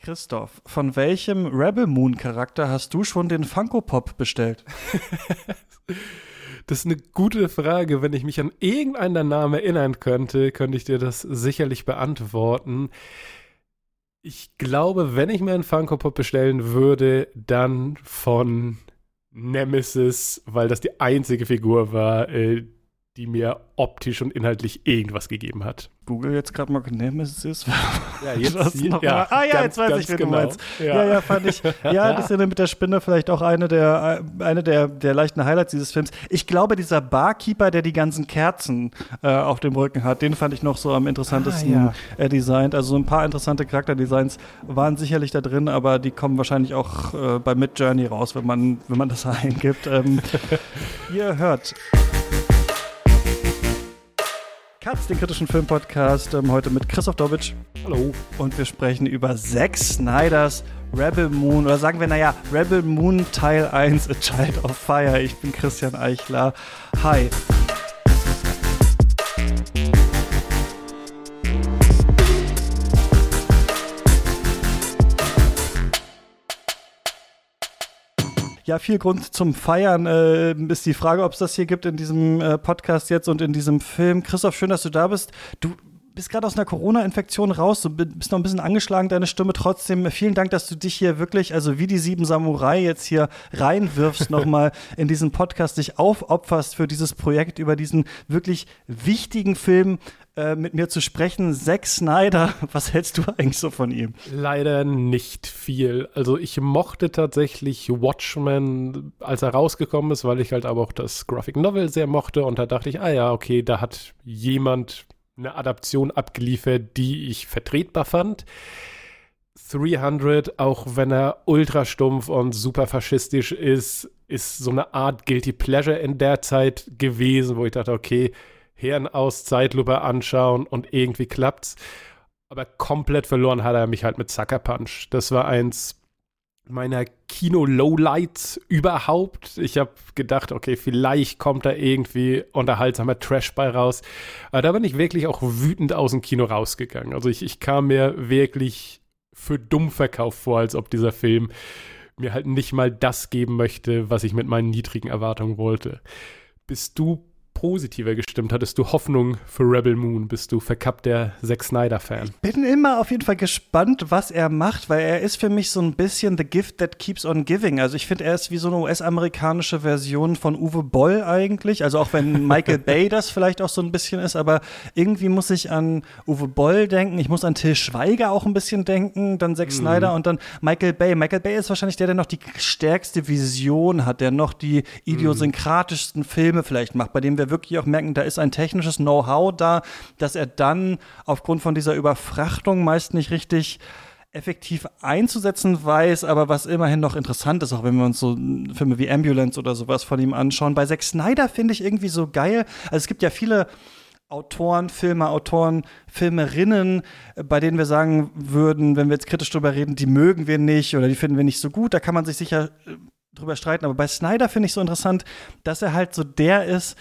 Christoph, von welchem Rebel Moon Charakter hast du schon den Funko Pop bestellt? Das ist eine gute Frage. Wenn ich mich an irgendeinen Namen erinnern könnte, könnte ich dir das sicherlich beantworten. Ich glaube, wenn ich mir einen Funko Pop bestellen würde, dann von Nemesis, weil das die einzige Figur war, äh, die mir optisch und inhaltlich irgendwas gegeben hat. Google jetzt gerade mal Nemesis. Ja, jetzt, noch ja, ah ja, ganz, jetzt weiß ich, wen genau. du meinst. Ja. ja, ja, fand ich. Ja, die Szene mit der Spinne vielleicht auch eine der, eine der, der leichten Highlights dieses Films. Ich glaube, dieser Barkeeper, der die ganzen Kerzen äh, auf dem Rücken hat, den fand ich noch so am interessantesten Ah, äh, designt. Also so ein paar interessante Charakterdesigns waren sicherlich da drin, aber die kommen wahrscheinlich auch äh, bei Mid Journey raus, wenn man, wenn man das eingibt. Ähm, ihr hört. Katz, den kritischen Filmpodcast, ähm, heute mit Christoph Dobitsch. Hallo. Und wir sprechen über Zack Snyders Rebel Moon, oder sagen wir, naja, Rebel Moon Teil 1, A Child of Fire. Ich bin Christian Eichler. Hi. Ja, viel Grund zum Feiern äh, ist die Frage, ob es das hier gibt in diesem äh, Podcast jetzt und in diesem Film. Christoph, schön, dass du da bist. Du bist gerade aus einer Corona-Infektion raus, du bist noch ein bisschen angeschlagen, deine Stimme. Trotzdem vielen Dank, dass du dich hier wirklich, also wie die sieben Samurai jetzt hier reinwirfst, nochmal in diesen Podcast, dich aufopferst für dieses Projekt, über diesen wirklich wichtigen Film äh, mit mir zu sprechen. Zack Snyder, was hältst du eigentlich so von ihm? Leider nicht viel. Also ich mochte tatsächlich Watchmen, als er rausgekommen ist, weil ich halt aber auch das Graphic Novel sehr mochte und da dachte ich, ah ja, okay, da hat jemand eine Adaption abgeliefert, die ich vertretbar fand. 300, auch wenn er ultra stumpf und super faschistisch ist, ist so eine Art Guilty Pleasure in der Zeit gewesen, wo ich dachte, okay, Hirn aus, Zeitlupe anschauen und irgendwie klappt's. Aber komplett verloren hat er mich halt mit Sucker Punch. Das war eins meiner Kino-Lowlights überhaupt. Ich habe gedacht, okay, vielleicht kommt da irgendwie unterhaltsamer Trash bei raus. Aber da bin ich wirklich auch wütend aus dem Kino rausgegangen. Also ich, ich kam mir wirklich für dumm verkauft vor, als ob dieser Film mir halt nicht mal das geben möchte, was ich mit meinen niedrigen Erwartungen wollte. Bist du positiver gestimmt? Hattest du Hoffnung für Rebel Moon? Bist du verkappter Zack Snyder-Fan? bin immer auf jeden Fall gespannt, was er macht, weil er ist für mich so ein bisschen the gift that keeps on giving. Also ich finde, er ist wie so eine US-amerikanische Version von Uwe Boll eigentlich. Also auch wenn Michael Bay das vielleicht auch so ein bisschen ist, aber irgendwie muss ich an Uwe Boll denken, ich muss an Till Schweiger auch ein bisschen denken, dann Zack Snyder und dann Michael Bay. Michael Bay ist wahrscheinlich der, der noch die stärkste Vision hat, der noch die idiosynkratischsten Filme vielleicht macht, bei dem wir wirklich auch merken, da ist ein technisches Know-how da, dass er dann aufgrund von dieser Überfrachtung meist nicht richtig effektiv einzusetzen weiß, aber was immerhin noch interessant ist, auch wenn wir uns so Filme wie Ambulance oder sowas von ihm anschauen. Bei Zack Snyder finde ich irgendwie so geil. Also es gibt ja viele Autoren, Filmer, Autoren, Filmerinnen, bei denen wir sagen würden, wenn wir jetzt kritisch drüber reden, die mögen wir nicht oder die finden wir nicht so gut. Da kann man sich sicher äh, drüber streiten. Aber bei Snyder finde ich so interessant, dass er halt so der ist,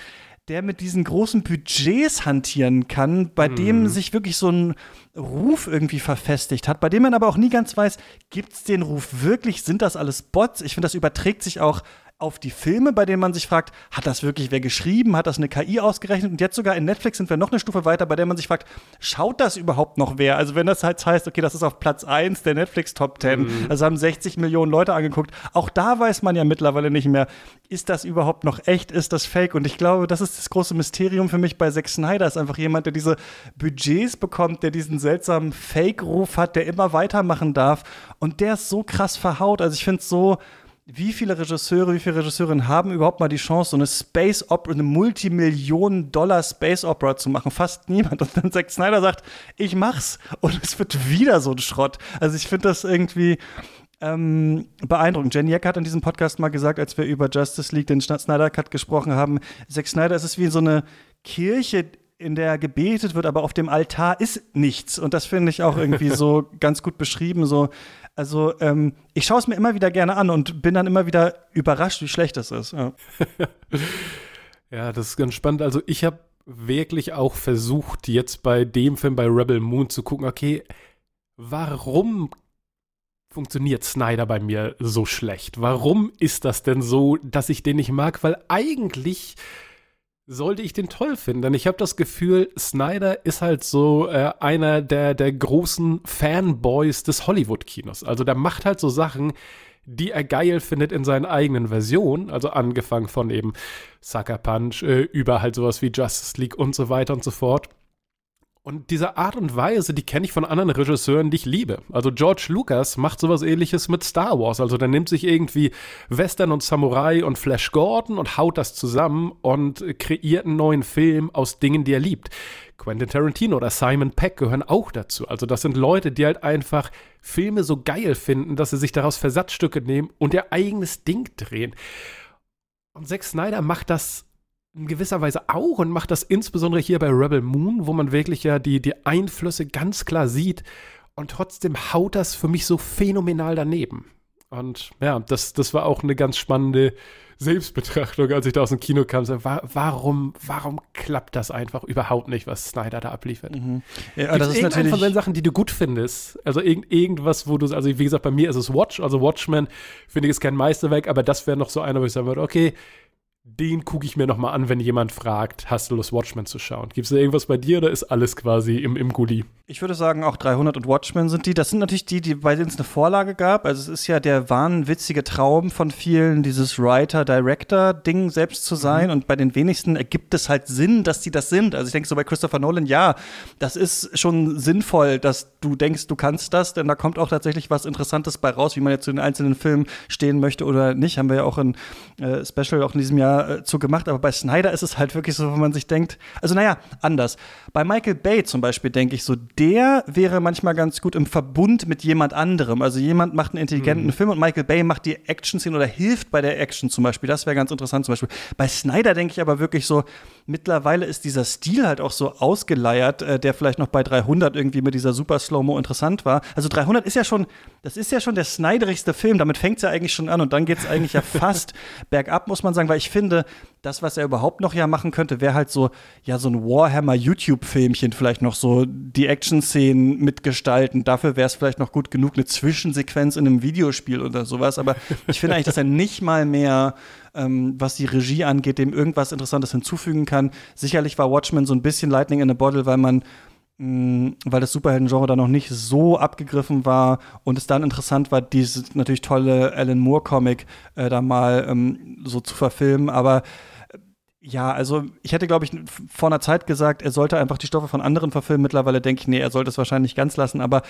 der mit diesen großen Budgets hantieren kann, bei dem sich wirklich so ein Ruf irgendwie verfestigt hat, bei dem man aber auch nie ganz weiß, gibt es den Ruf wirklich, sind das alles Bots? Ich finde, das überträgt sich auch auf die Filme, bei denen man sich fragt, hat das wirklich wer geschrieben, hat das eine KI ausgerechnet? Und jetzt sogar in Netflix sind wir noch eine Stufe weiter, bei der man sich fragt, schaut das überhaupt noch wer? Also wenn das halt heißt, okay, das ist auf Platz 1 der Netflix Top 10, also haben 60 Millionen Leute angeguckt. Auch da weiß man ja mittlerweile nicht mehr, ist das überhaupt noch echt, ist das fake? Und ich glaube, das ist das große Mysterium für mich bei Zack Snyder, ist einfach jemand, der diese Budgets bekommt, der diesen seltsamen Fake-Ruf hat, der immer weitermachen darf und der ist so krass verhaut. Also ich finde es so, wie viele Regisseure, wie viele Regisseurinnen haben überhaupt mal die Chance, so eine Space Opera, eine Multimillionen-Dollar Space Opera zu machen? Fast niemand. Und dann Zack Snyder sagt, ich mach's. Und es wird wieder so ein Schrott. Also ich finde das irgendwie ähm, beeindruckend. Jenny Eck hat in diesem Podcast mal gesagt, als wir über Justice League, den Snyder Cut gesprochen haben, Zack Snyder, es ist wie so eine Kirche, in der gebetet wird, aber auf dem Altar ist nichts. Und das finde ich auch irgendwie so ganz gut beschrieben. So, also ähm, ich schaue es mir immer wieder gerne an und bin dann immer wieder überrascht, wie schlecht das ist. Ja. Ja, das ist ganz spannend. Also ich habe wirklich auch versucht, jetzt bei dem Film, bei Rebel Moon zu gucken, okay, warum funktioniert Snyder bei mir so schlecht? Warum ist das denn so, dass ich den nicht mag? Weil eigentlich sollte ich den toll finden. Denn ich habe das Gefühl, Snyder ist halt so äh, einer der, der großen Fanboys des Hollywood-Kinos. Also der macht halt so Sachen, die er geil findet in seinen eigenen Versionen. Also angefangen von eben Sucker Punch äh, über halt sowas wie Justice League und so weiter und so fort. Und diese Art und Weise, die kenne ich von anderen Regisseuren, die ich liebe. Also George Lucas macht sowas ähnliches mit Star Wars. Also der nimmt sich irgendwie Western und Samurai und Flash Gordon und haut das zusammen und kreiert einen neuen Film aus Dingen, die er liebt. Quentin Tarantino oder Simon Peck gehören auch dazu. Also das sind Leute, die halt einfach Filme so geil finden, dass sie sich daraus Versatzstücke nehmen und ihr eigenes Ding drehen. Und Zack Snyder macht das in gewisser Weise auch und macht das insbesondere hier bei Rebel Moon, wo man wirklich ja die, die Einflüsse ganz klar sieht und trotzdem haut das für mich so phänomenal daneben. Und ja, das, das war auch eine ganz spannende Selbstbetrachtung, als ich da aus dem Kino kam. So, warum, warum klappt das einfach überhaupt nicht, was Snyder da abliefert? Mhm. Ja, das ist natürlich von den Sachen, die du gut findest. Also irgend, irgendwas, wo du, also wie gesagt, bei mir ist es Watch, also Watchmen finde ich ist kein Meisterwerk, aber das wäre noch so einer, wo ich sagen würde, okay, den gucke ich mir nochmal an, wenn jemand fragt, hast du Lust, Watchmen zu schauen? Gibt es da irgendwas bei dir oder ist alles quasi im, im Gully? Ich würde sagen, auch 300 und Watchmen sind die. Das sind natürlich die, die bei denen es eine Vorlage gab. Also es ist ja der wahnwitzige Traum von vielen, dieses Writer-Director-Ding selbst zu sein. Mhm. Und bei den wenigsten ergibt es halt Sinn, dass die das sind. Also ich denke so bei Christopher Nolan, ja, das ist schon sinnvoll, dass du denkst, du kannst das, denn da kommt auch tatsächlich was Interessantes bei raus, wie man jetzt zu den einzelnen Filmen stehen möchte oder nicht. Haben wir ja auch ein äh, Special auch in diesem Jahr äh, zu gemacht, aber bei Snyder ist es halt wirklich so, wo man sich denkt, also naja, anders. Bei Michael Bay zum Beispiel denke ich so, der wäre manchmal ganz gut im Verbund mit jemand anderem. Also jemand macht einen intelligenten mhm. Film und Michael Bay macht die Action-Szene oder hilft bei der Action zum Beispiel. Das wäre ganz interessant zum Beispiel. Bei Snyder denke ich aber wirklich so, mittlerweile ist dieser Stil halt auch so ausgeleiert, äh, der vielleicht noch bei 300 irgendwie mit dieser Super Slow-Mo interessant war. Also 300 ist ja schon, das ist ja schon der snyderigste Film. Damit fängt es ja eigentlich schon an und dann geht es eigentlich ja fast bergab, muss man sagen, weil ich finde, das, was er überhaupt noch ja machen könnte, wäre halt so, ja, so ein Warhammer-YouTube-Filmchen, vielleicht noch so die Action-Szenen mitgestalten. Dafür wäre es vielleicht noch gut genug, eine Zwischensequenz in einem Videospiel oder sowas. Aber ich finde eigentlich, dass er nicht mal mehr, ähm, was die Regie angeht, dem irgendwas Interessantes hinzufügen kann. Sicherlich war Watchmen so ein bisschen Lightning in a Bottle, weil man weil das Superhelden-Genre da noch nicht so abgegriffen war und es dann interessant war, dieses natürlich tolle Alan Moore-Comic äh, da mal ähm, so zu verfilmen. Aber ja, also ich hätte, glaube ich, vor einer Zeit gesagt, er sollte einfach die Stoffe von anderen verfilmen. Mittlerweile denke ich, nee, er sollte es wahrscheinlich ganz lassen. Aber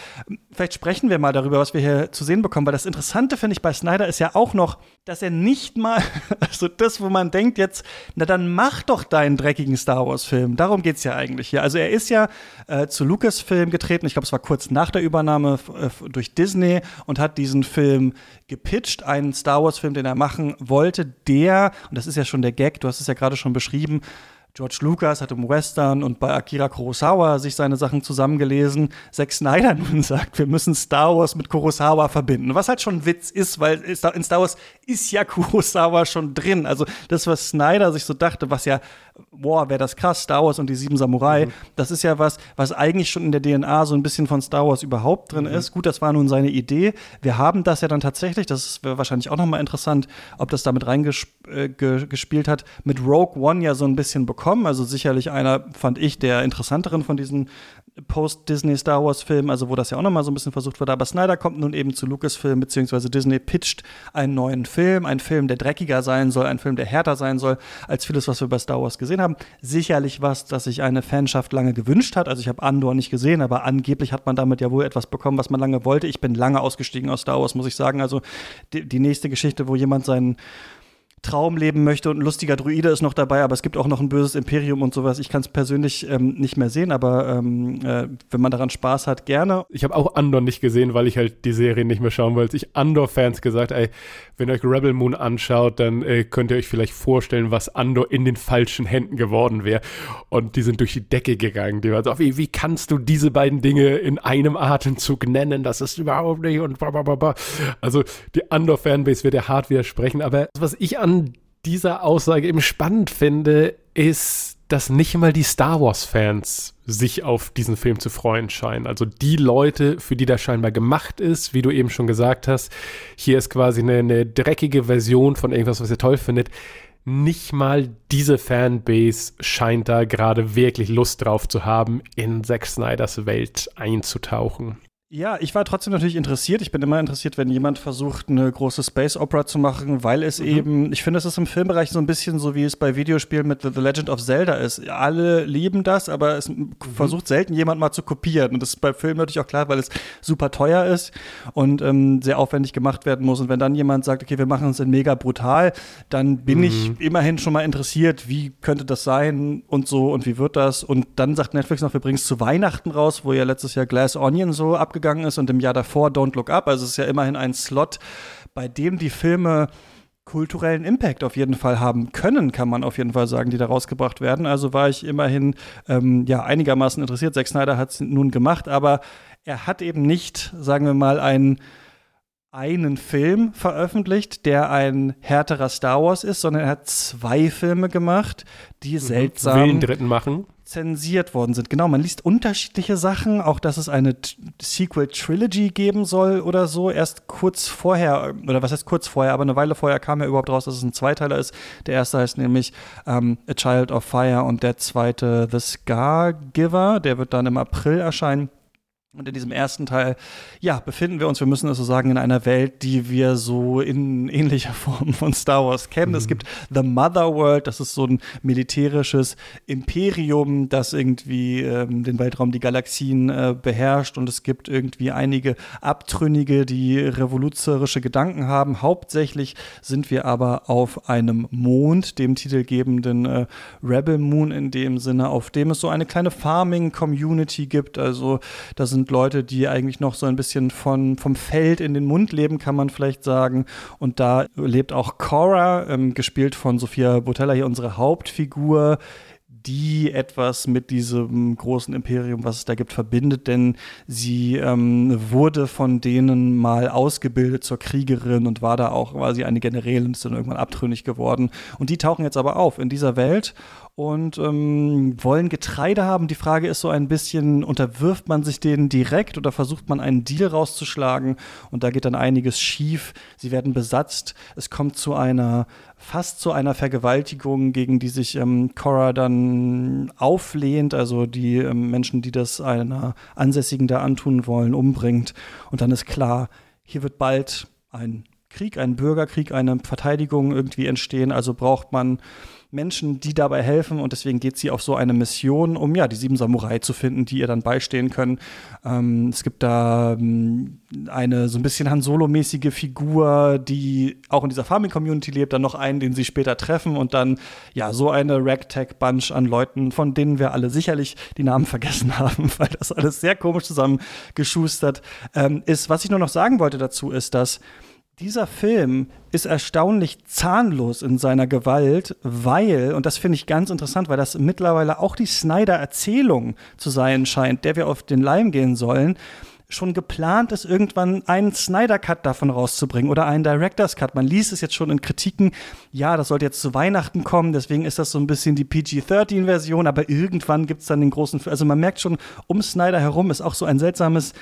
vielleicht sprechen wir mal darüber, was wir hier zu sehen bekommen. Weil das Interessante, finde ich, bei Snyder ist ja auch noch, dass er nicht mal, also das, wo man denkt jetzt, na dann mach doch deinen dreckigen Star Wars-Film. Darum geht es ja eigentlich hier. Also er ist ja äh, zu Lucasfilm getreten. Ich glaube, es war kurz nach der Übernahme äh, durch Disney und hat diesen Film gepitcht, einen Star Wars-Film, den er machen wollte, der, und das ist ja schon der Gag, du hast es ja gerade schon beschrieben, George Lucas hat im Western und bei Akira Kurosawa sich seine Sachen zusammengelesen. Zack Snyder nun sagt, wir müssen Star Wars mit Kurosawa verbinden. Was halt schon ein Witz ist, weil in Star Wars ist ja Kurosawa schon drin. Also das, was Snyder sich so dachte, was ja, boah, wäre das krass, Star Wars und die sieben Samurai, mhm. das ist ja was, was eigentlich schon in der DNA so ein bisschen von Star Wars überhaupt drin mhm. ist. Gut, das war nun seine Idee. Wir haben das ja dann tatsächlich, das wäre wahrscheinlich auch noch mal interessant, ob das damit reingespielt äh, hat, mit Rogue One ja so ein bisschen bekommen bekommen. Also sicherlich einer, fand ich, der interessanteren von diesen Post-Disney-Star Wars-Filmen, also wo das ja auch nochmal so ein bisschen versucht wurde. Aber Snyder kommt nun eben zu Lucasfilm, beziehungsweise Disney pitcht einen neuen Film, einen Film, der dreckiger sein soll, einen Film, der härter sein soll, als vieles, was wir bei Star Wars gesehen haben. Sicherlich was, das sich eine Fanschaft lange gewünscht hat. Also ich habe Andor nicht gesehen, aber angeblich hat man damit ja wohl etwas bekommen, was man lange wollte. Ich bin lange ausgestiegen aus Star Wars, muss ich sagen. Also die, die nächste Geschichte, wo jemand seinen Traum leben möchte und ein lustiger Druide ist noch dabei, aber es gibt auch noch ein böses Imperium und sowas. Ich kann es persönlich ähm, nicht mehr sehen, aber ähm, äh, wenn man daran Spaß hat, gerne. Ich habe auch Andor nicht gesehen, weil ich halt die Serie nicht mehr schauen wollte. Ich Andor-Fans gesagt, ey, wenn ihr euch Rebel Moon anschaut, dann äh, könnt ihr euch vielleicht vorstellen, was Andor in den falschen Händen geworden wäre. Und die sind durch die Decke gegangen. Die waren so, wie, wie kannst du diese beiden Dinge in einem Atemzug nennen? Das ist überhaupt nicht und bla Also die Andor-Fanbase wird ja hart widersprechen, aber was ich an dieser Aussage eben spannend finde, ist dass nicht mal die Star Wars-Fans sich auf diesen Film zu freuen scheinen. Also die Leute, für die das scheinbar gemacht ist, wie du eben schon gesagt hast, hier ist quasi eine, eine dreckige Version von irgendwas, was ihr toll findet. Nicht mal diese Fanbase scheint da gerade wirklich Lust drauf zu haben, in Zack Snyders Welt einzutauchen. Ja, ich war trotzdem natürlich interessiert. Ich bin immer interessiert, wenn jemand versucht, eine große Space Opera zu machen, weil es mhm. eben, ich finde, es ist im Filmbereich so ein bisschen so, wie es bei Videospielen mit The Legend of Zelda ist. Alle lieben das, aber es mhm. versucht selten jemand mal zu kopieren. Und das ist bei Filmen natürlich auch klar, weil es super teuer ist und ähm, sehr aufwendig gemacht werden muss. Und wenn dann jemand sagt, okay, wir machen es in mega brutal, dann bin mhm. ich immerhin schon mal interessiert, wie könnte das sein und so und wie wird das. Und dann sagt Netflix noch, wir bringen es zu Weihnachten raus, wo ja letztes Jahr Glass Onion so abgegeben gegangen ist und im Jahr davor Don't Look Up. Also es ist ja immerhin ein Slot, bei dem die Filme kulturellen Impact auf jeden Fall haben können, kann man auf jeden Fall sagen, die da rausgebracht werden. Also war ich immerhin ähm, ja einigermaßen interessiert. Zack Snyder hat es nun gemacht, aber er hat eben nicht, sagen wir mal, einen einen Film veröffentlicht, der ein härterer Star Wars ist, sondern er hat zwei Filme gemacht, die mhm. seltsam dritten machen zensiert worden sind. Genau, man liest unterschiedliche Sachen, auch dass es eine Sequel-Trilogy geben soll oder so. Erst kurz vorher, oder was heißt kurz vorher, aber eine Weile vorher kam ja überhaupt raus, dass es ein Zweiteiler ist. Der erste heißt nämlich ähm, A Child of Fire und der zweite The Scar Giver. Der wird dann im April erscheinen. Und in diesem ersten Teil, ja, befinden wir uns, wir müssen es so sagen, in einer Welt, die wir so in ähnlicher Form von Star Wars kennen. Mhm. Es gibt The Mother World, das ist so ein militärisches Imperium, das irgendwie ähm, den Weltraum, die Galaxien äh, beherrscht. Und es gibt irgendwie einige Abtrünnige, die revolutionärische Gedanken haben. Hauptsächlich sind wir aber auf einem Mond, dem titelgebenden äh, Rebel Moon in dem Sinne, auf dem es so eine kleine Farming-Community gibt. Also da sind sind Leute, die eigentlich noch so ein bisschen von, vom Feld in den Mund leben, kann man vielleicht sagen. Und da lebt auch Cora, ähm, gespielt von Sophia Botella, hier unsere Hauptfigur, die etwas mit diesem großen Imperium, was es da gibt, verbindet, denn sie ähm, wurde von denen mal ausgebildet zur Kriegerin und war da auch quasi eine Generälin, ist dann irgendwann abtrünnig geworden. Und die tauchen jetzt aber auf in dieser Welt und ähm, wollen Getreide haben. Die Frage ist so ein bisschen, unterwirft man sich denen direkt oder versucht man einen Deal rauszuschlagen? Und da geht dann einiges schief. Sie werden besatzt. Es kommt zu einer, fast zu einer Vergewaltigung, gegen die sich ähm, Cora dann auflehnt, also die ähm, Menschen, die das einer Ansässigen da antun wollen, umbringt. Und dann ist klar, hier wird bald ein Krieg, ein Bürgerkrieg, eine Verteidigung irgendwie entstehen. Also braucht man Menschen, die dabei helfen und deswegen geht sie auf so eine Mission, um ja die sieben Samurai zu finden, die ihr dann beistehen können. Ähm, es gibt da ähm, eine so ein bisschen Han Solo-mäßige Figur, die auch in dieser Farming-Community lebt, dann noch einen, den sie später treffen und dann ja so eine Ragtag-Bunch an Leuten, von denen wir alle sicherlich die Namen vergessen haben, weil das alles sehr komisch zusammengeschustert ähm, ist. Was ich nur noch sagen wollte dazu ist, dass dieser Film ist erstaunlich zahnlos in seiner Gewalt, weil, und das finde ich ganz interessant, weil das mittlerweile auch die Snyder-Erzählung zu sein scheint, der wir auf den Leim gehen sollen, schon geplant ist, irgendwann einen Snyder-Cut davon rauszubringen oder einen Director's Cut. Man liest es jetzt schon in Kritiken, ja, das sollte jetzt zu Weihnachten kommen, deswegen ist das so ein bisschen die PG-13-Version, aber irgendwann gibt es dann den großen, also man merkt schon, um Snyder herum ist auch so ein seltsames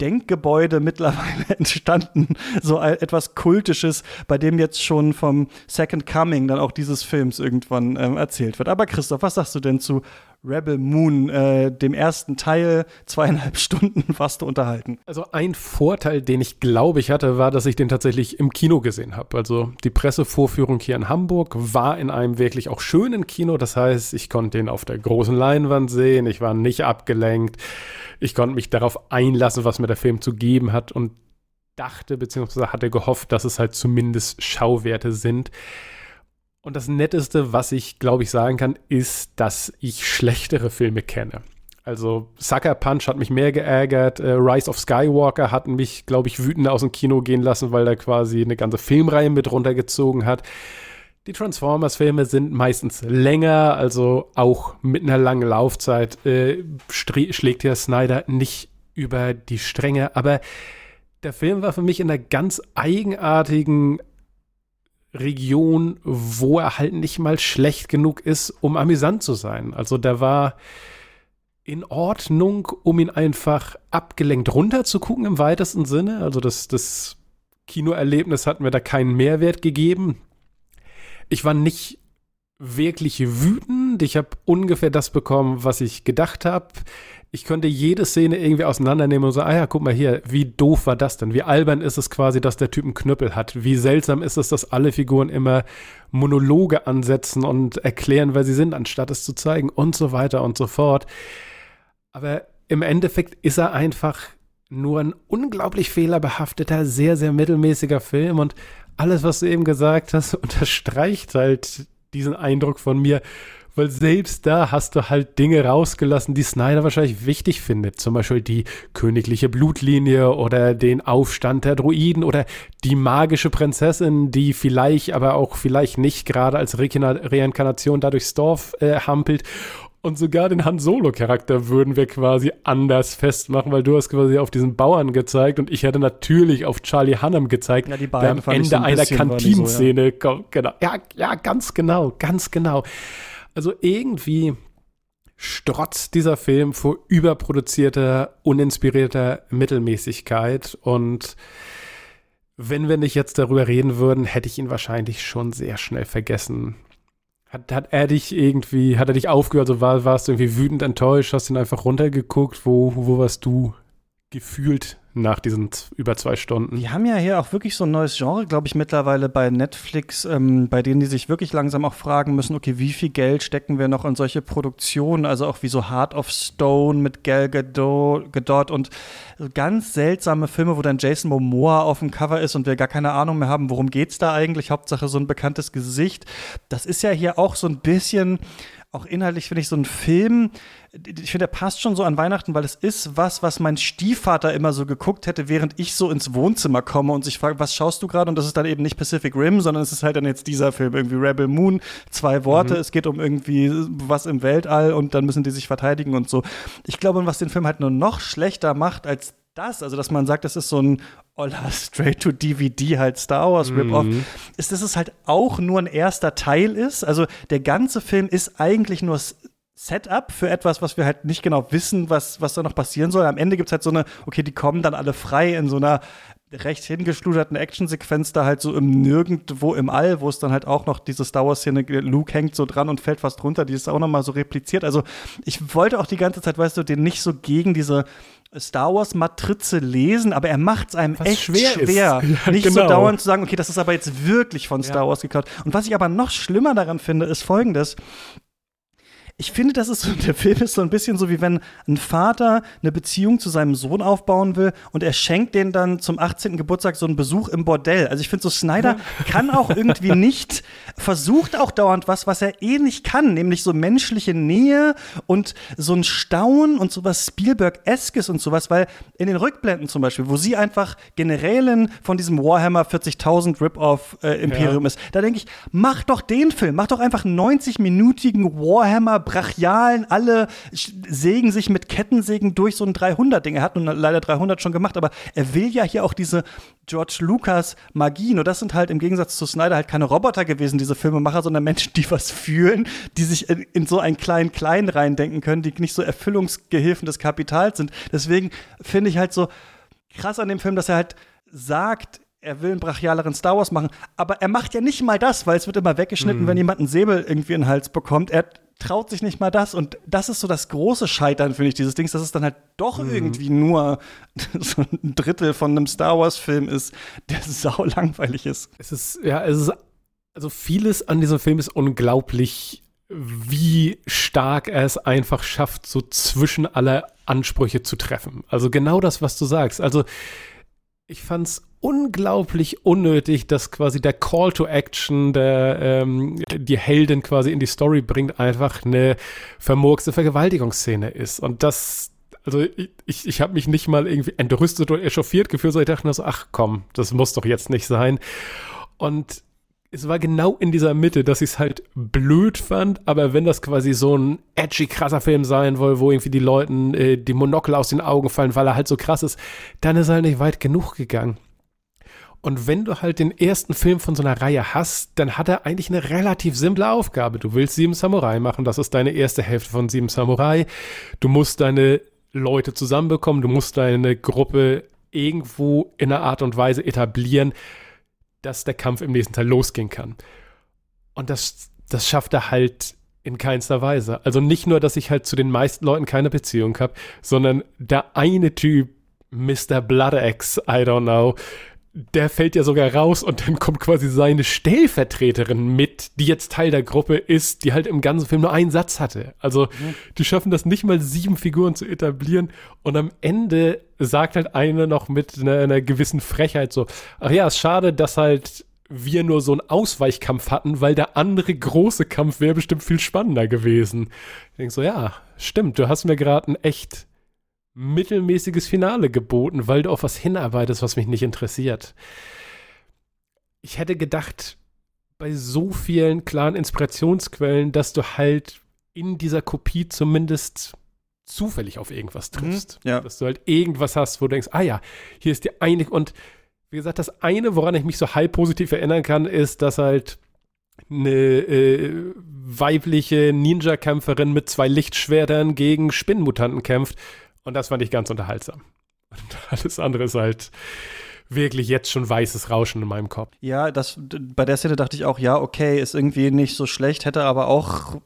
Denkgebäude mittlerweile entstanden, so etwas Kultisches, bei dem jetzt schon vom Second Coming dann auch dieses Films irgendwann ähm, erzählt wird. Aber Christoph, was sagst du denn zu Rebel Moon, äh, dem ersten Teil, zweieinhalb Stunden fast unterhalten? Also ein Vorteil, den ich glaube ich hatte, war, dass ich den tatsächlich im Kino gesehen habe. Also die Pressevorführung hier in Hamburg war in einem wirklich auch schönen Kino. Das heißt, ich konnte den auf der großen Leinwand sehen, ich war nicht abgelenkt ich konnte mich darauf einlassen, was mir der Film zu geben hat und dachte beziehungsweise hatte gehofft, dass es halt zumindest Schauwerte sind. Und das Netteste, was ich glaube ich sagen kann, ist, dass ich schlechtere Filme kenne. Also Sucker Punch hat mich mehr geärgert, äh, Rise of Skywalker hat mich, glaube ich, wütend aus dem Kino gehen lassen, weil er quasi eine ganze Filmreihe mit runtergezogen hat. Die Transformers-Filme sind meistens länger, also auch mit einer langen Laufzeit äh, schlägt ja Snyder nicht über die Stränge. Aber der Film war für mich in einer ganz eigenartigen Region, wo er halt nicht mal schlecht genug ist, um amüsant zu sein. Also der war in Ordnung, um ihn einfach abgelenkt runterzugucken im weitesten Sinne. Also das, das Kinoerlebnis hat mir da keinen Mehrwert gegeben. Ich war nicht wirklich wütend. Ich habe ungefähr das bekommen, was ich gedacht habe. Ich könnte jede Szene irgendwie auseinandernehmen und so, ah ja, guck mal hier, wie doof war das denn? Wie albern ist es quasi, dass der Typ einen Knüppel hat? Wie seltsam ist es, dass alle Figuren immer Monologe ansetzen und erklären, wer sie sind, anstatt es zu zeigen und so weiter und so fort. Aber im Endeffekt ist er einfach nur ein unglaublich fehlerbehafteter, sehr, sehr mittelmäßiger Film und alles, was du eben gesagt hast, unterstreicht halt diesen Eindruck von mir, weil selbst da hast du halt Dinge rausgelassen, die Snyder wahrscheinlich wichtig findet. Zum Beispiel die königliche Blutlinie oder den Aufstand der Druiden oder die magische Prinzessin, die vielleicht, aber auch vielleicht nicht gerade als Re Reinkarnation da durchs Dorf äh, hampelt. Und sogar den Han Solo-Charakter würden wir quasi anders festmachen, weil du hast quasi auf diesen Bauern gezeigt und ich hätte natürlich auf Charlie Hunnam gezeigt, ja, die beiden der am Ende so ein einer Kantinenszene so, ja. kommt. Genau. Ja, ja, ganz genau, ganz genau. Also irgendwie strotzt dieser Film vor überproduzierter, uninspirierter Mittelmäßigkeit und wenn wir nicht jetzt darüber reden würden, hätte ich ihn wahrscheinlich schon sehr schnell vergessen. Hat, hat er dich irgendwie, hat er dich aufgehört, also war, warst du irgendwie wütend enttäuscht, hast ihn einfach runtergeguckt? Wo, wo warst du gefühlt nach diesen über zwei Stunden. Die haben ja hier auch wirklich so ein neues Genre, glaube ich, mittlerweile bei Netflix, ähm, bei denen die sich wirklich langsam auch fragen müssen, okay, wie viel Geld stecken wir noch in solche Produktionen, also auch wie so Heart of Stone mit Gal Gadot, und ganz seltsame Filme, wo dann Jason Momoa auf dem Cover ist und wir gar keine Ahnung mehr haben, worum geht's da eigentlich, Hauptsache so ein bekanntes Gesicht. Das ist ja hier auch so ein bisschen auch inhaltlich finde ich so ein Film, ich finde, der passt schon so an Weihnachten, weil es ist was, was mein Stiefvater immer so geguckt hätte, während ich so ins Wohnzimmer komme und sich fragt, was schaust du gerade? Und das ist dann eben nicht Pacific Rim, sondern es ist halt dann jetzt dieser Film, irgendwie Rebel Moon, zwei Worte, mhm. es geht um irgendwie was im Weltall und dann müssen die sich verteidigen und so. Ich glaube, was den Film halt nur noch schlechter macht als das, also dass man sagt, das ist so ein Oller Straight-to-DVD halt Star Wars Rip-Off, mhm. ist, dass es halt auch nur ein erster Teil ist. Also der ganze Film ist eigentlich nur Setup für etwas, was wir halt nicht genau wissen, was, was da noch passieren soll. Am Ende gibt es halt so eine, okay, die kommen dann alle frei in so einer recht hingeschluderten Actionsequenz da halt so im Nirgendwo im All, wo es dann halt auch noch diese Star Wars-Szene, Luke hängt so dran und fällt fast runter, die ist auch noch mal so repliziert. Also ich wollte auch die ganze Zeit, weißt du, den nicht so gegen diese Star Wars Matrize lesen, aber er macht es einem was echt schwer, schwer ja, nicht genau. so dauernd zu sagen, okay, das ist aber jetzt wirklich von Star ja. Wars geklaut. Und was ich aber noch schlimmer daran finde, ist folgendes ich finde, das ist so, der Film ist so ein bisschen so, wie wenn ein Vater eine Beziehung zu seinem Sohn aufbauen will und er schenkt den dann zum 18. Geburtstag so einen Besuch im Bordell. Also ich finde so, Snyder kann auch irgendwie nicht, versucht auch dauernd was, was er eh nicht kann, nämlich so menschliche Nähe und so ein Staunen und sowas Spielberg-eskes und sowas, weil in den Rückblenden zum Beispiel, wo sie einfach Generälin von diesem Warhammer 40.000 Rip-Off äh, Imperium ja. ist, da denke ich, mach doch den Film, mach doch einfach 90-minütigen Warhammer brachialen, alle sägen sich mit Kettensägen durch so ein 300-Ding. Er hat nun leider 300 schon gemacht, aber er will ja hier auch diese George Lucas Magie. Nur das sind halt im Gegensatz zu Snyder halt keine Roboter gewesen, diese Filmemacher, sondern Menschen, die was fühlen, die sich in, in so einen kleinen Klein reindenken können, die nicht so Erfüllungsgehilfen des Kapitals sind. Deswegen finde ich halt so krass an dem Film, dass er halt sagt, er will einen brachialeren Star Wars machen, aber er macht ja nicht mal das, weil es wird immer weggeschnitten, mm. wenn jemand einen Säbel irgendwie in den Hals bekommt. Er traut sich nicht mal das. Und das ist so das große Scheitern, finde ich, dieses Dings, dass es dann halt doch mhm. irgendwie nur so ein Drittel von einem Star Wars-Film ist, der sau langweilig ist. Es ist, ja, es ist, also vieles an diesem Film ist unglaublich, wie stark er es einfach schafft, so zwischen alle Ansprüche zu treffen. Also genau das, was du sagst. Also ich fand's unglaublich unnötig, dass quasi der Call to Action, der ähm, die Heldin quasi in die Story bringt, einfach eine vermurkste Vergewaltigungsszene ist. Und das, also ich, ich, ich habe mich nicht mal irgendwie entrüstet oder echauffiert gefühlt, sondern ich dachte nur so, ach komm, das muss doch jetzt nicht sein. Und es war genau in dieser Mitte, dass ich es halt blöd fand, aber wenn das quasi so ein edgy, krasser Film sein soll, wo irgendwie die Leuten äh, die Monokel aus den Augen fallen, weil er halt so krass ist, dann ist er halt nicht weit genug gegangen. Und wenn du halt den ersten Film von so einer Reihe hast, dann hat er eigentlich eine relativ simple Aufgabe. Du willst Sieben Samurai machen, das ist deine erste Hälfte von Sieben Samurai. Du musst deine Leute zusammenbekommen, du musst deine Gruppe irgendwo in einer Art und Weise etablieren, dass der Kampf im nächsten Teil losgehen kann. Und das, das schafft er halt in keinster Weise. Also nicht nur, dass ich halt zu den meisten Leuten keine Beziehung habe, sondern der eine Typ, Mr. Bloodaxe, I don't know, der fällt ja sogar raus und dann kommt quasi seine Stellvertreterin mit, die jetzt Teil der Gruppe ist, die halt im ganzen Film nur einen Satz hatte. Also mhm. die schaffen das nicht mal sieben Figuren zu etablieren und am Ende sagt halt eine noch mit einer, einer gewissen Frechheit so, ach ja, ist schade, dass halt wir nur so einen Ausweichkampf hatten, weil der andere große Kampf wäre bestimmt viel spannender gewesen. Ich denke so, ja, stimmt, du hast mir gerade ein echt mittelmäßiges Finale geboten, weil du auf was hinarbeitest, was mich nicht interessiert. Ich hätte gedacht, bei so vielen klaren Inspirationsquellen, dass du halt in dieser Kopie zumindest zufällig auf irgendwas mhm, triffst. Mhm, ja. Dass du halt irgendwas hast, wo du denkst, ah ja, hier ist die eine und wie gesagt, das eine, woran ich mich so halb positiv erinnern kann, ist, dass halt eine äh, weibliche Ninja-Kämpferin mit zwei Lichtschwertern gegen Spinnenmutanten kämpft und das fand ich ganz unterhaltsam. Und alles andere ist halt wirklich jetzt schon weißes Rauschen in meinem Kopf. Ja, das, bei der Szene dachte ich auch, ja, okay, ist irgendwie nicht so schlecht, hätte aber auch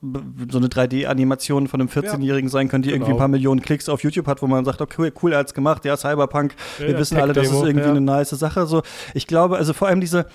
so eine 3D-Animation von einem 14-Jährigen sein können, die genau. irgendwie ein paar Millionen Klicks auf YouTube hat, wo man sagt, okay, cool, er hat's gemacht, ja, Cyberpunk, wir ja, wissen alle, das ist irgendwie ja. eine nice Sache. So, ich glaube, also vor allem diese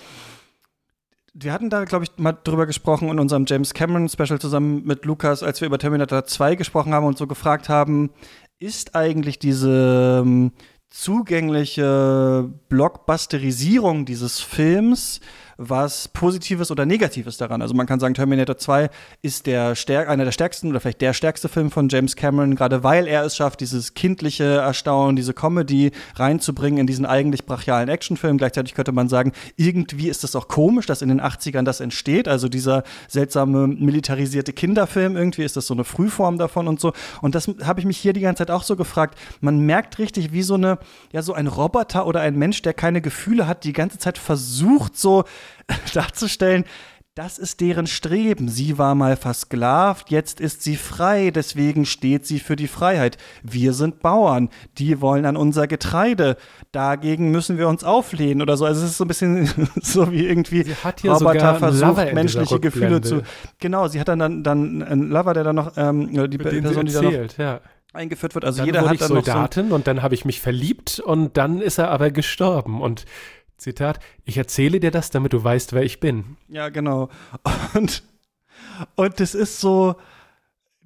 wir hatten da, glaube ich, mal drüber gesprochen in unserem James Cameron Special zusammen mit Lukas, als wir über Terminator 2 gesprochen haben und so gefragt haben, ist eigentlich diese ähm, zugängliche Blockbusterisierung dieses Films was Positives oder Negatives daran. Also man kann sagen, Terminator 2 ist der stärk einer der stärksten oder vielleicht der stärkste Film von James Cameron, gerade weil er es schafft, dieses kindliche Erstaunen, diese Comedy reinzubringen in diesen eigentlich brachialen Actionfilm. Gleichzeitig könnte man sagen, irgendwie ist es auch komisch, dass in den 80ern das entsteht. Also dieser seltsame militarisierte Kinderfilm, irgendwie ist das so eine Frühform davon und so. Und das habe ich mich hier die ganze Zeit auch so gefragt. Man merkt richtig, wie so eine, ja, so ein Roboter oder ein Mensch, der keine Gefühle hat, die ganze Zeit versucht, so darzustellen, das ist deren Streben. Sie war mal versklavt, jetzt ist sie frei, deswegen steht sie für die Freiheit. Wir sind Bauern, die wollen an unser Getreide. Dagegen müssen wir uns auflehnen oder so. Also es ist so ein bisschen so wie irgendwie Roboter versucht, menschliche Gefühle zu. Genau, sie hat dann, dann, dann einen Lover, der dann noch ähm, die Person, die dann noch ja eingeführt wird. Also dann jeder wurde hat dann Soldatin so und dann habe ich mich verliebt und dann ist er aber gestorben und Zitat, ich erzähle dir das, damit du weißt, wer ich bin. Ja, genau. Und, und das ist so,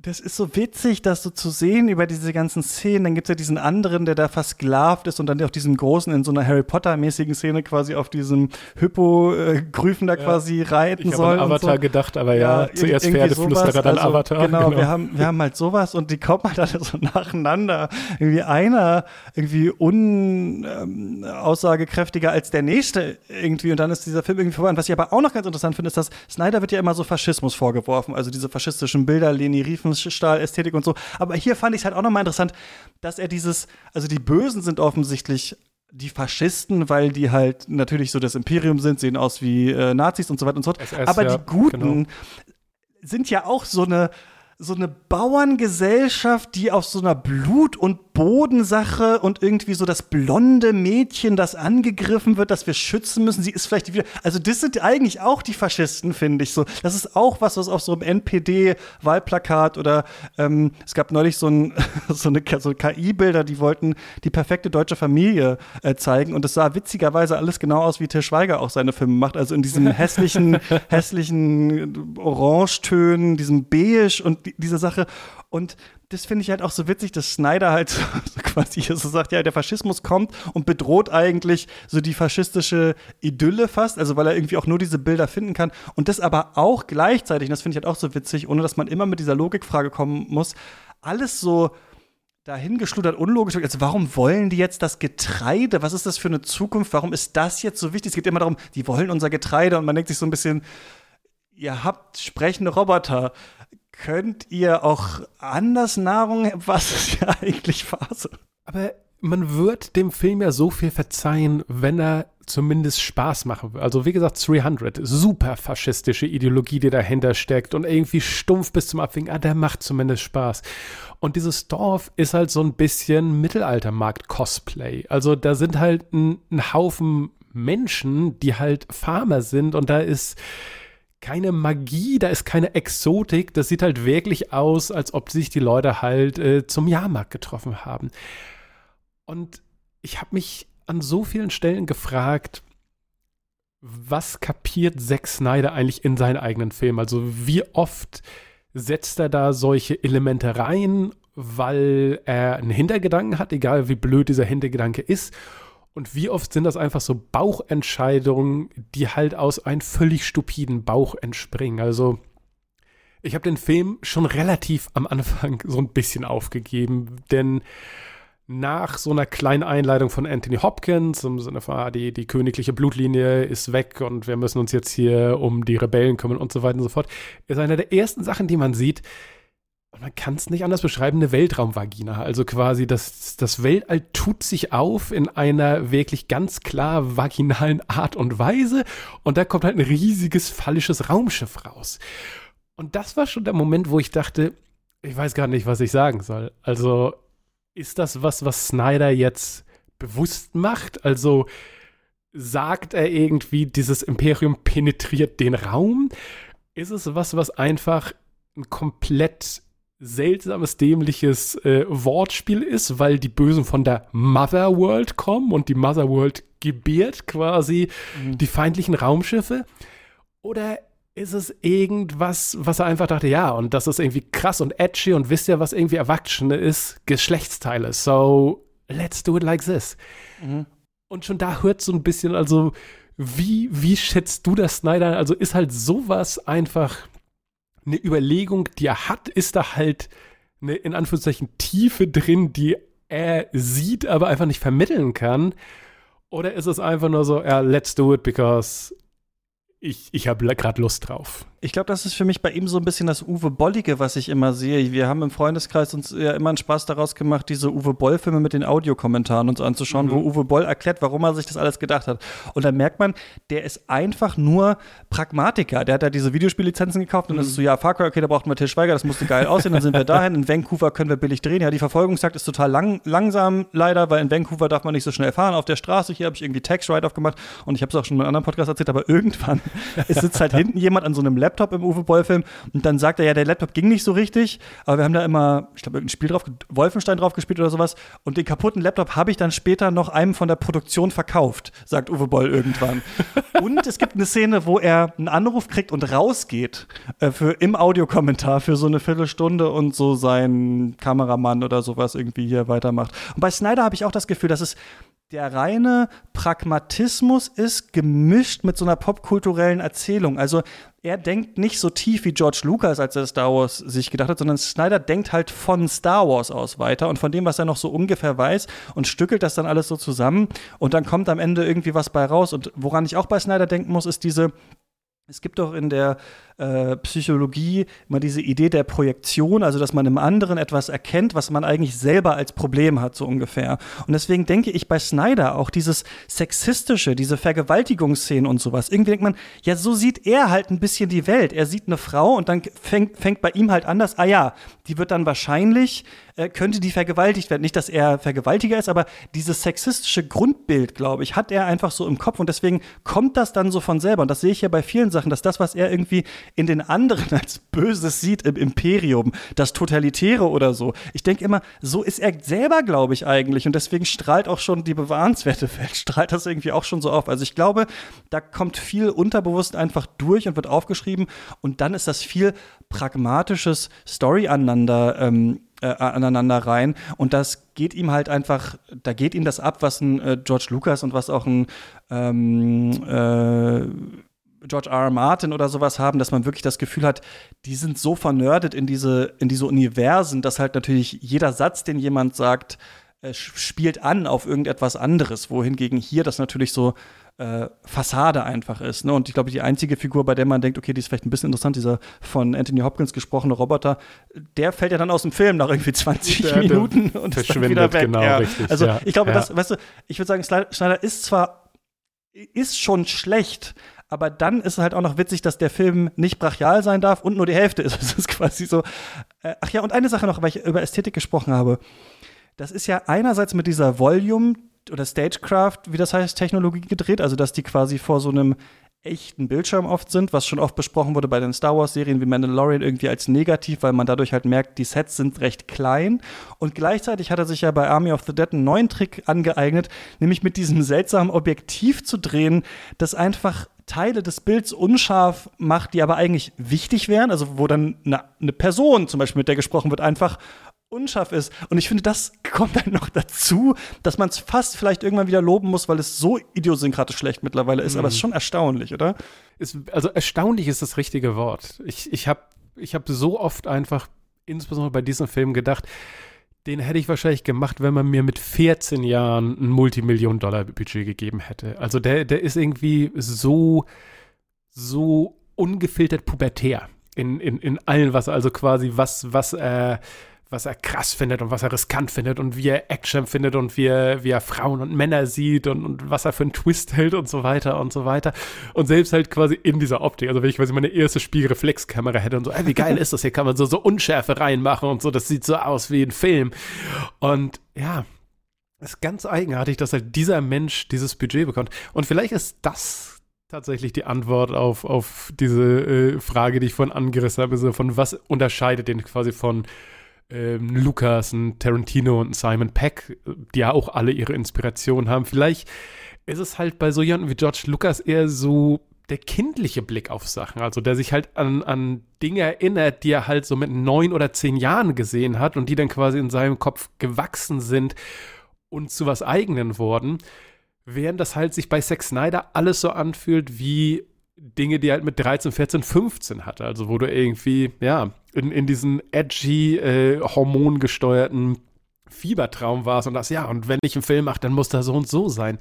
das ist so witzig, das so zu sehen über diese ganzen Szenen. Dann gibt es ja diesen anderen, der da versklavt ist und dann auf diesem großen, in so einer Harry Potter-mäßigen Szene quasi auf diesem Hypogryphen da ja. quasi reiten ich soll. Ich habe Avatar so. gedacht, aber ja, ja zuerst Pferdeflüsterer, dann also, Avatar. Genau, genau, Wir, haben, wir haben halt sowas und die kommen halt alle so nacheinander. Irgendwie einer irgendwie unaussagekräftiger ähm, als der nächste irgendwie und dann ist dieser Film irgendwie vorbei. Und was ich aber auch noch ganz interessant finde, ist, dass Snyder wird ja immer so Faschismus vorgeworfen, also diese faschistischen Bilder, Leni Riefen Stahl-Ästhetik und so. Aber hier fand ich es halt auch nochmal interessant, dass er dieses, also die Bösen sind offensichtlich die Faschisten, weil die halt natürlich so das Imperium sind, sehen aus wie äh, Nazis und so weiter und so fort. SS, Aber ja, die Guten genau. sind ja auch so eine so eine Bauerngesellschaft, die auf so einer Blut- und Bodensache und irgendwie so das blonde Mädchen, das angegriffen wird, das wir schützen müssen, sie ist vielleicht wieder. Also, das sind eigentlich auch die Faschisten, finde ich so. Das ist auch was, was auf so einem NPD-Wahlplakat oder ähm, es gab neulich so, ein, so eine so KI-Bilder, die wollten die perfekte deutsche Familie äh, zeigen und es sah witzigerweise alles genau aus, wie Til Schweiger auch seine Filme macht. Also in diesem hässlichen, hässlichen Orangetönen, diesem Beige und diese Sache. Und das finde ich halt auch so witzig, dass Snyder halt so quasi hier so sagt, ja, der Faschismus kommt und bedroht eigentlich so die faschistische Idylle fast, also weil er irgendwie auch nur diese Bilder finden kann. Und das aber auch gleichzeitig, das finde ich halt auch so witzig, ohne dass man immer mit dieser Logikfrage kommen muss, alles so dahingeschludert, unlogisch. Also warum wollen die jetzt das Getreide? Was ist das für eine Zukunft? Warum ist das jetzt so wichtig? Es geht immer darum, die wollen unser Getreide und man denkt sich so ein bisschen, ihr habt sprechende Roboter könnt ihr auch anders Nahrung, was ist ja eigentlich Phase? Aber man wird dem Film ja so viel verzeihen, wenn er zumindest Spaß machen will. Also wie gesagt, 300, super faschistische Ideologie, die dahinter steckt und irgendwie stumpf bis zum Abwinken, ah, der macht zumindest Spaß. Und dieses Dorf ist halt so ein bisschen Mittelaltermarkt-Cosplay. Also da sind halt ein, ein Haufen Menschen, die halt Farmer sind und da ist keine Magie, da ist keine Exotik. Das sieht halt wirklich aus, als ob sich die Leute halt äh, zum Jahrmarkt getroffen haben. Und ich habe mich an so vielen Stellen gefragt, was kapiert Zack Snyder eigentlich in seinen eigenen Film? Also wie oft setzt er da solche Elemente rein, weil er einen Hintergedanken hat, egal wie blöd dieser Hintergedanke ist? Und wie oft sind das einfach so Bauchentscheidungen, die halt aus einem völlig stupiden Bauch entspringen? Also ich habe den Film schon relativ am Anfang so ein bisschen aufgegeben, denn nach so einer kleinen Einleitung von Anthony Hopkins, im Sinne von, ah, die, die königliche Blutlinie ist weg und wir müssen uns jetzt hier um die Rebellen kümmern und so weiter und so fort, ist eine der ersten Sachen, die man sieht, man kann es nicht anders beschreiben, eine Weltraumvagina. Also quasi das, das Weltall tut sich auf in einer wirklich ganz klar vaginalen Art und Weise und da kommt halt ein riesiges phallisches Raumschiff raus. Und das war schon der Moment, wo ich dachte, ich weiß gar nicht, was ich sagen soll. Also ist das was, was Snyder jetzt bewusst macht? Also sagt er irgendwie, dieses Imperium penetriert den Raum? Ist es was, was einfach ein komplett seltsames, dämliches äh, Wortspiel ist, weil die Bösen von der Mother World kommen und die Mother World gebiert quasi mhm. die feindlichen Raumschiffe? Oder ist es irgendwas, was er einfach dachte, ja, und das ist irgendwie krass und edgy und wisst ihr, was irgendwie Erwachsene ist? Geschlechtsteile. So, let's do it like this. Mhm. Und schon da hört so ein bisschen, also, wie, wie schätzt du das, Snyder? Also, ist halt sowas einfach eine Überlegung, die er hat? Ist da halt eine, in Anführungszeichen, Tiefe drin, die er sieht, aber einfach nicht vermitteln kann? Oder ist es einfach nur so, ja, let's do it because ich, ich habe gerade Lust drauf. Ich glaube, das ist für mich bei ihm so ein bisschen das Uwe Bollige, was ich immer sehe. Wir haben im Freundeskreis uns ja immer einen Spaß daraus gemacht, diese Uwe Boll-Filme mit den Audiokommentaren uns anzuschauen, mhm. wo Uwe Boll erklärt, warum er sich das alles gedacht hat. Und dann merkt man, der ist einfach nur Pragmatiker. Der hat da diese Videospiellizenzen gekauft und mhm. dann ist so, ja, Far Cry, okay, da brauchten wir Til Schweiger, das musste geil aussehen, dann sind wir dahin. In Vancouver können wir billig drehen. Ja, die Verfolgungsjagd ist total lang, langsam leider, weil in Vancouver darf man nicht so schnell fahren. Auf der Straße hier habe ich irgendwie Tax-Write-Off gemacht und ich habe es auch schon in einem anderen Podcast erzählt, aber irgendwann sitzt halt hinten jemand an so einem Laptop im Uwe Boll Film. Und dann sagt er, ja, der Laptop ging nicht so richtig, aber wir haben da immer, ich glaube, irgendein Spiel drauf, Wolfenstein drauf gespielt oder sowas. Und den kaputten Laptop habe ich dann später noch einem von der Produktion verkauft, sagt Uwe Boll irgendwann. und es gibt eine Szene, wo er einen Anruf kriegt und rausgeht äh, für, im Audiokommentar für so eine Viertelstunde und so sein Kameramann oder sowas irgendwie hier weitermacht. Und bei Snyder habe ich auch das Gefühl, dass es der reine Pragmatismus ist, gemischt mit so einer popkulturellen Erzählung. Also er denkt nicht so tief wie George Lucas, als er Star Wars sich gedacht hat, sondern Snyder denkt halt von Star Wars aus weiter und von dem, was er noch so ungefähr weiß und stückelt das dann alles so zusammen und dann kommt am Ende irgendwie was bei raus. Und woran ich auch bei Snyder denken muss, ist diese es gibt doch in der äh, Psychologie immer diese Idee der Projektion, also dass man im anderen etwas erkennt, was man eigentlich selber als Problem hat, so ungefähr. Und deswegen denke ich bei Snyder auch dieses sexistische, diese Vergewaltigungsszenen und sowas. Irgendwie denkt man, ja, so sieht er halt ein bisschen die Welt. Er sieht eine Frau und dann fängt, fängt bei ihm halt anders, ah ja, die wird dann wahrscheinlich äh, könnte die vergewaltigt werden. Nicht, dass er Vergewaltiger ist, aber dieses sexistische Grundbild, glaube ich, hat er einfach so im Kopf und deswegen kommt das dann so von selber. Und das sehe ich ja bei vielen Sachen, dass das, was er irgendwie in den anderen als Böses sieht im Imperium, das Totalitäre oder so, ich denke immer, so ist er selber, glaube ich, eigentlich. Und deswegen strahlt auch schon die bewahrenswerte Welt, strahlt das irgendwie auch schon so auf. Also ich glaube, da kommt viel unterbewusst einfach durch und wird aufgeschrieben und dann ist das viel pragmatisches Story aneinander ähm, äh, aneinander rein. Und das geht ihm halt einfach, da geht ihm das ab, was ein äh, George Lucas und was auch ein ähm, äh, George R. R. Martin oder sowas haben, dass man wirklich das Gefühl hat, die sind so vernördet in diese, in diese Universen, dass halt natürlich jeder Satz, den jemand sagt, äh, spielt an auf irgendetwas anderes, wohingegen hier das natürlich so äh, Fassade einfach ist. Ne? Und ich glaube, die einzige Figur, bei der man denkt, okay, die ist vielleicht ein bisschen interessant, dieser von Anthony Hopkins gesprochene Roboter, der fällt ja dann aus dem Film nach irgendwie 20 der, Minuten der und ist dann wieder weg. Genau, ja. richtig, also ja, ich glaube, ja. das, weißt du, ich würde sagen, Schneider ist zwar ist schon schlecht, aber dann ist es halt auch noch witzig, dass der Film nicht brachial sein darf und nur die Hälfte ist. Das ist quasi so. Äh, ach ja, und eine Sache noch, weil ich über Ästhetik gesprochen habe. Das ist ja einerseits mit dieser Volume oder Stagecraft, wie das heißt, Technologie gedreht, also dass die quasi vor so einem echten Bildschirm oft sind, was schon oft besprochen wurde bei den Star Wars-Serien wie Mandalorian irgendwie als negativ, weil man dadurch halt merkt, die Sets sind recht klein. Und gleichzeitig hat er sich ja bei Army of the Dead einen neuen Trick angeeignet, nämlich mit diesem seltsamen Objektiv zu drehen, das einfach Teile des Bilds unscharf macht, die aber eigentlich wichtig wären, also wo dann eine, eine Person zum Beispiel, mit der gesprochen wird, einfach unscharf ist. Und ich finde, das kommt dann noch dazu, dass man es fast vielleicht irgendwann wieder loben muss, weil es so idiosynkratisch schlecht mittlerweile ist. Mhm. Aber es ist schon erstaunlich, oder? Ist, also erstaunlich ist das richtige Wort. Ich, ich habe ich hab so oft einfach, insbesondere bei diesem Film, gedacht, den hätte ich wahrscheinlich gemacht, wenn man mir mit 14 Jahren ein Multimillion-Dollar-Budget gegeben hätte. Also der, der ist irgendwie so, so ungefiltert pubertär in, in, in allen, was also quasi was, was äh, was er krass findet und was er riskant findet und wie er Action findet und wie er, wie er Frauen und Männer sieht und, und was er für einen Twist hält und so weiter und so weiter. Und selbst halt quasi in dieser Optik, also wenn ich quasi meine erste Spiegelreflexkamera hätte und so, ey, wie geil ist das, hier kann man so, so Unschärfe reinmachen und so, das sieht so aus wie ein Film. Und ja, ist ganz eigenartig, dass halt dieser Mensch dieses Budget bekommt. Und vielleicht ist das tatsächlich die Antwort auf, auf diese äh, Frage, die ich vorhin angerissen habe, so von was unterscheidet den quasi von ähm, Lucas, ein Tarantino und ein Simon Peck, die ja auch alle ihre Inspiration haben. Vielleicht ist es halt bei so jemandem wie George Lucas eher so der kindliche Blick auf Sachen, also der sich halt an, an Dinge erinnert, die er halt so mit neun oder zehn Jahren gesehen hat und die dann quasi in seinem Kopf gewachsen sind und zu was eigenen wurden, während das halt sich bei Zack Snyder alles so anfühlt wie Dinge, die er halt mit 13, 14, 15 hatte. Also wo du irgendwie, ja, in, in diesen edgy, äh, hormongesteuerten Fiebertraum warst und das, ja, und wenn ich einen Film mache, dann muss der so und so sein.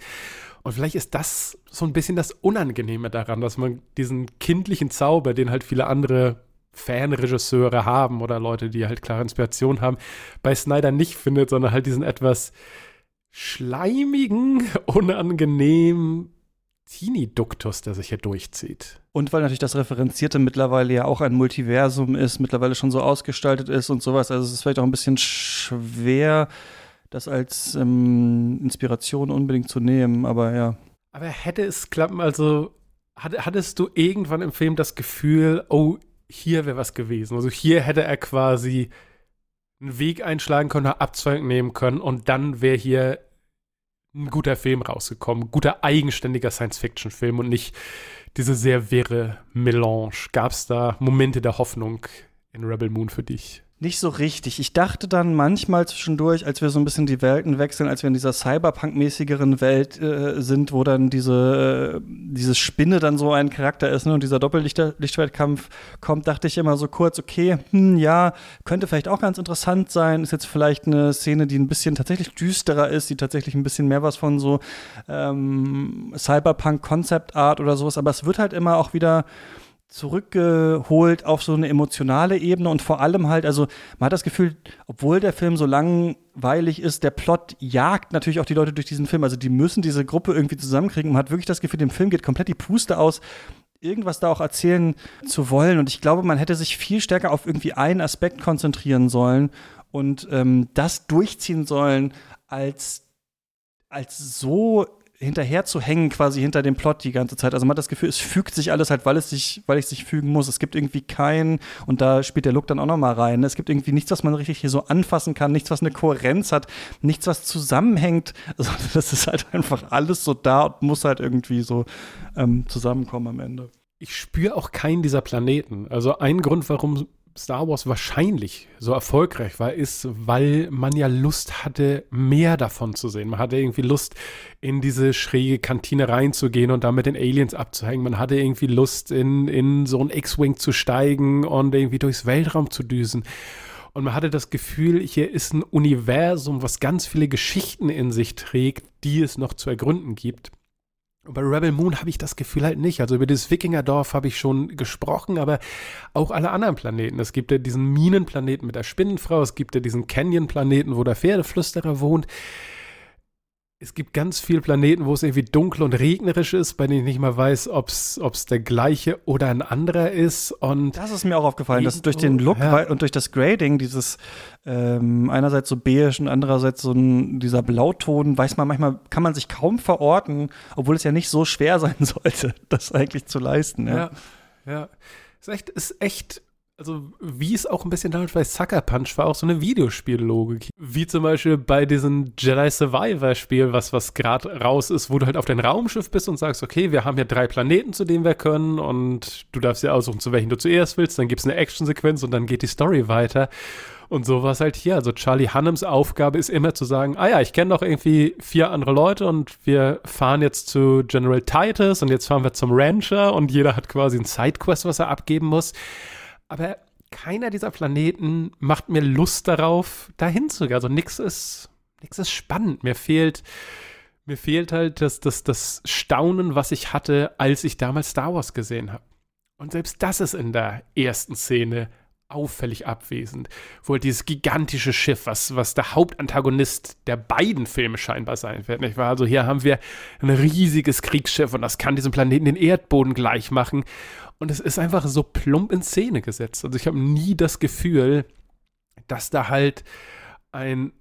Und vielleicht ist das so ein bisschen das Unangenehme daran, dass man diesen kindlichen Zauber, den halt viele andere Fanregisseure haben oder Leute, die halt klare Inspiration haben, bei Snyder nicht findet, sondern halt diesen etwas schleimigen, unangenehm Teenie-Duktus, der sich hier durchzieht. Und weil natürlich das Referenzierte mittlerweile ja auch ein Multiversum ist, mittlerweile schon so ausgestaltet ist und sowas. Also es ist vielleicht auch ein bisschen schwer, das als ähm, Inspiration unbedingt zu nehmen, aber ja. Aber hätte es klappen, also hattest du irgendwann im Film das Gefühl, oh, hier wäre was gewesen. Also hier hätte er quasi einen Weg einschlagen können, eine Abzweigung nehmen können und dann wäre hier ein guter Film rausgekommen, guter eigenständiger Science-Fiction-Film und nicht diese sehr wirre Melange. Gab es da Momente der Hoffnung in Rebel Moon für dich? Nicht so richtig. Ich dachte dann manchmal zwischendurch, als wir so ein bisschen die Welten wechseln, als wir in dieser Cyberpunk-mäßigeren Welt äh, sind, wo dann diese, äh, diese Spinne dann so ein Charakter ist ne, und dieser Doppellichtschwertkampf kommt, dachte ich immer so kurz, okay, hm, ja, könnte vielleicht auch ganz interessant sein. Ist jetzt vielleicht eine Szene, die ein bisschen tatsächlich düsterer ist, die tatsächlich ein bisschen mehr was von so ähm, Cyberpunk-Concept-Art oder sowas, aber es wird halt immer auch wieder zurückgeholt auf so eine emotionale Ebene und vor allem halt, also man hat das Gefühl, obwohl der Film so langweilig ist, der Plot jagt natürlich auch die Leute durch diesen Film. Also die müssen diese Gruppe irgendwie zusammenkriegen. Man hat wirklich das Gefühl, dem Film geht komplett die Puste aus, irgendwas da auch erzählen zu wollen. Und ich glaube, man hätte sich viel stärker auf irgendwie einen Aspekt konzentrieren sollen und ähm, das durchziehen sollen, als als so hinterher zu hängen, quasi hinter dem Plot die ganze Zeit. Also man hat das Gefühl, es fügt sich alles halt, weil es sich, weil es sich fügen muss. Es gibt irgendwie keinen, und da spielt der Look dann auch noch mal rein. Es gibt irgendwie nichts, was man richtig hier so anfassen kann, nichts, was eine Kohärenz hat, nichts, was zusammenhängt. Also das ist halt einfach alles so da und muss halt irgendwie so ähm, zusammenkommen am Ende. Ich spüre auch keinen dieser Planeten. Also ein Grund, warum Star Wars wahrscheinlich so erfolgreich war, ist, weil man ja Lust hatte, mehr davon zu sehen. Man hatte irgendwie Lust, in diese schräge Kantine reinzugehen und da mit den Aliens abzuhängen. Man hatte irgendwie Lust, in, in so ein X-Wing zu steigen und irgendwie durchs Weltraum zu düsen. Und man hatte das Gefühl, hier ist ein Universum, was ganz viele Geschichten in sich trägt, die es noch zu ergründen gibt. Und bei Rebel Moon habe ich das Gefühl halt nicht. Also über dieses Wikingerdorf habe ich schon gesprochen, aber auch alle anderen Planeten. Es gibt ja diesen Minenplaneten mit der Spinnenfrau, es gibt ja diesen Canyon-Planeten, wo der Pferdeflüsterer wohnt es gibt ganz viele Planeten, wo es irgendwie dunkel und regnerisch ist, bei denen ich nicht mal weiß, ob es der gleiche oder ein anderer ist. Und das ist mir auch aufgefallen, dass durch den Look ja. und durch das Grading, dieses ähm, einerseits so beige und andererseits so ein, dieser Blauton, weiß man manchmal, kann man sich kaum verorten, obwohl es ja nicht so schwer sein sollte, das eigentlich zu leisten. Ja, ja. ja. Ist echt, ist echt also, wie es auch ein bisschen damals bei Sucker Punch war, auch so eine Videospiellogik. Wie zum Beispiel bei diesem Jedi Survivor Spiel, was, was gerade raus ist, wo du halt auf dein Raumschiff bist und sagst, okay, wir haben hier drei Planeten, zu denen wir können und du darfst dir aussuchen, zu welchen du zuerst willst. Dann gibt es eine Actionsequenz und dann geht die Story weiter. Und so war es halt hier. Also Charlie Hannems Aufgabe ist immer zu sagen, ah ja, ich kenne noch irgendwie vier andere Leute und wir fahren jetzt zu General Titus und jetzt fahren wir zum Rancher und jeder hat quasi ein Sidequest, was er abgeben muss. Aber keiner dieser Planeten macht mir Lust darauf, dahin zu gehen. Also nichts ist, nix ist spannend. Mir fehlt, mir fehlt halt das, das, das Staunen, was ich hatte, als ich damals Star Wars gesehen habe. Und selbst das ist in der ersten Szene auffällig abwesend. Wo halt dieses gigantische Schiff, was, was der Hauptantagonist der beiden Filme scheinbar sein wird. Nicht wahr? Also hier haben wir ein riesiges Kriegsschiff und das kann diesem Planeten den Erdboden gleich machen. Und es ist einfach so plump in Szene gesetzt. Also ich habe nie das Gefühl, dass da halt ein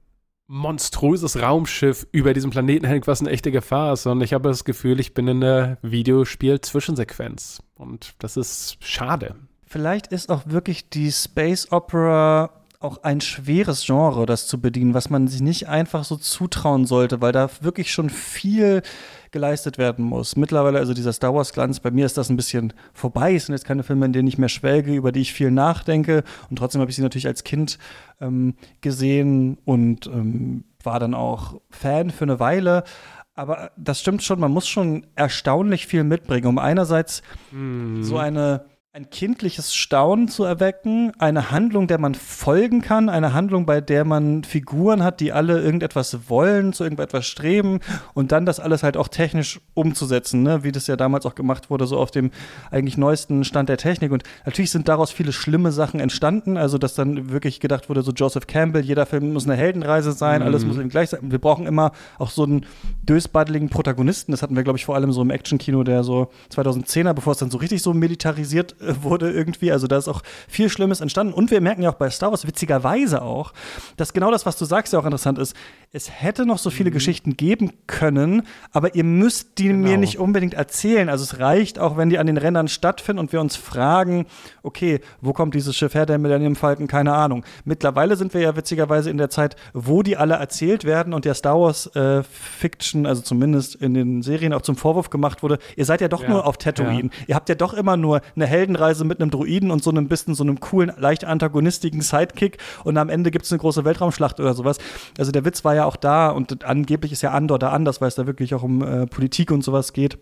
monströses Raumschiff über diesem Planeten hängt, was eine echte Gefahr ist, sondern ich habe das Gefühl, ich bin in einer Videospiel-Zwischensequenz. Und das ist schade. Vielleicht ist auch wirklich die Space Opera auch ein schweres Genre, das zu bedienen, was man sich nicht einfach so zutrauen sollte, weil da wirklich schon viel geleistet werden muss. Mittlerweile, also dieser Star Wars-Glanz, bei mir ist das ein bisschen vorbei. Es sind jetzt keine Filme, in denen ich mehr schwelge, über die ich viel nachdenke. Und trotzdem habe ich sie natürlich als Kind ähm, gesehen und ähm, war dann auch Fan für eine Weile. Aber das stimmt schon, man muss schon erstaunlich viel mitbringen, um einerseits mm. so eine ein kindliches Staunen zu erwecken, eine Handlung, der man folgen kann, eine Handlung, bei der man Figuren hat, die alle irgendetwas wollen, zu irgendetwas streben und dann das alles halt auch technisch umzusetzen, ne? wie das ja damals auch gemacht wurde, so auf dem eigentlich neuesten Stand der Technik. Und natürlich sind daraus viele schlimme Sachen entstanden, also dass dann wirklich gedacht wurde, so Joseph Campbell, jeder Film muss eine Heldenreise sein, mhm. alles muss eben gleich sein. Wir brauchen immer auch so einen dösbaddeligen Protagonisten, das hatten wir, glaube ich, vor allem so im Actionkino der so 2010er, bevor es dann so richtig so militarisiert wurde irgendwie. Also da ist auch viel Schlimmes entstanden. Und wir merken ja auch bei Star Wars witzigerweise auch, dass genau das, was du sagst, ja auch interessant ist. Es hätte noch so viele mhm. Geschichten geben können, aber ihr müsst die genau. mir nicht unbedingt erzählen. Also es reicht auch, wenn die an den Rändern stattfinden und wir uns fragen, okay, wo kommt dieses Schiff her, der Millennium Falcon? Keine Ahnung. Mittlerweile sind wir ja witzigerweise in der Zeit, wo die alle erzählt werden und der Star Wars äh, Fiction, also zumindest in den Serien auch zum Vorwurf gemacht wurde, ihr seid ja doch ja. nur auf Tatooine. Ja. Ihr habt ja doch immer nur eine Heldenreise mit einem Druiden und so einem bisschen so einem coolen, leicht antagonistigen Sidekick und am Ende gibt es eine große Weltraumschlacht oder sowas. Also der Witz war ja auch da und angeblich ist ja Andor da anders, weil es da wirklich auch um äh, Politik und sowas geht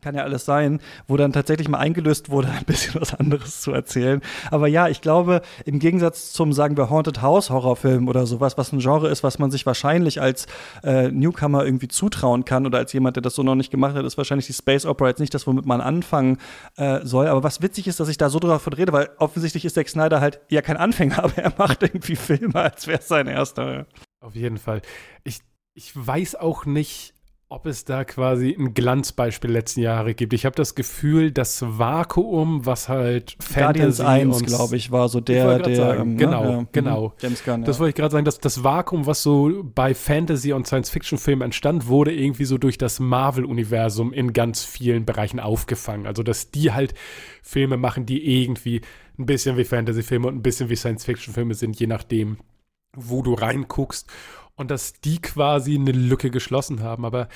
kann ja alles sein, wo dann tatsächlich mal eingelöst wurde, ein bisschen was anderes zu erzählen. Aber ja, ich glaube, im Gegensatz zum, sagen wir, Haunted House Horrorfilm oder sowas, was ein Genre ist, was man sich wahrscheinlich als äh, Newcomer irgendwie zutrauen kann oder als jemand, der das so noch nicht gemacht hat, ist wahrscheinlich die Space Opera jetzt nicht das, womit man anfangen äh, soll. Aber was witzig ist, dass ich da so drauf rede, weil offensichtlich ist Zack Snyder halt ja kein Anfänger, aber er macht irgendwie Filme, als wäre es sein erster. Auf jeden Fall. Ich, ich weiß auch nicht, ob es da quasi ein Glanzbeispiel letzten Jahre gibt. Ich habe das Gefühl, das Vakuum, was halt Fantasy 1, glaube ich, war so der, der sagen, ähm, genau, ja, genau. Mhm. James Gunn, das wollte ich gerade sagen, dass das Vakuum, was so bei Fantasy und Science-Fiction-Filmen entstand, wurde irgendwie so durch das Marvel-Universum in ganz vielen Bereichen aufgefangen. Also, dass die halt Filme machen, die irgendwie ein bisschen wie Fantasy-Filme und ein bisschen wie Science-Fiction-Filme sind, je nachdem, wo du reinguckst und dass die quasi eine Lücke geschlossen haben. Aber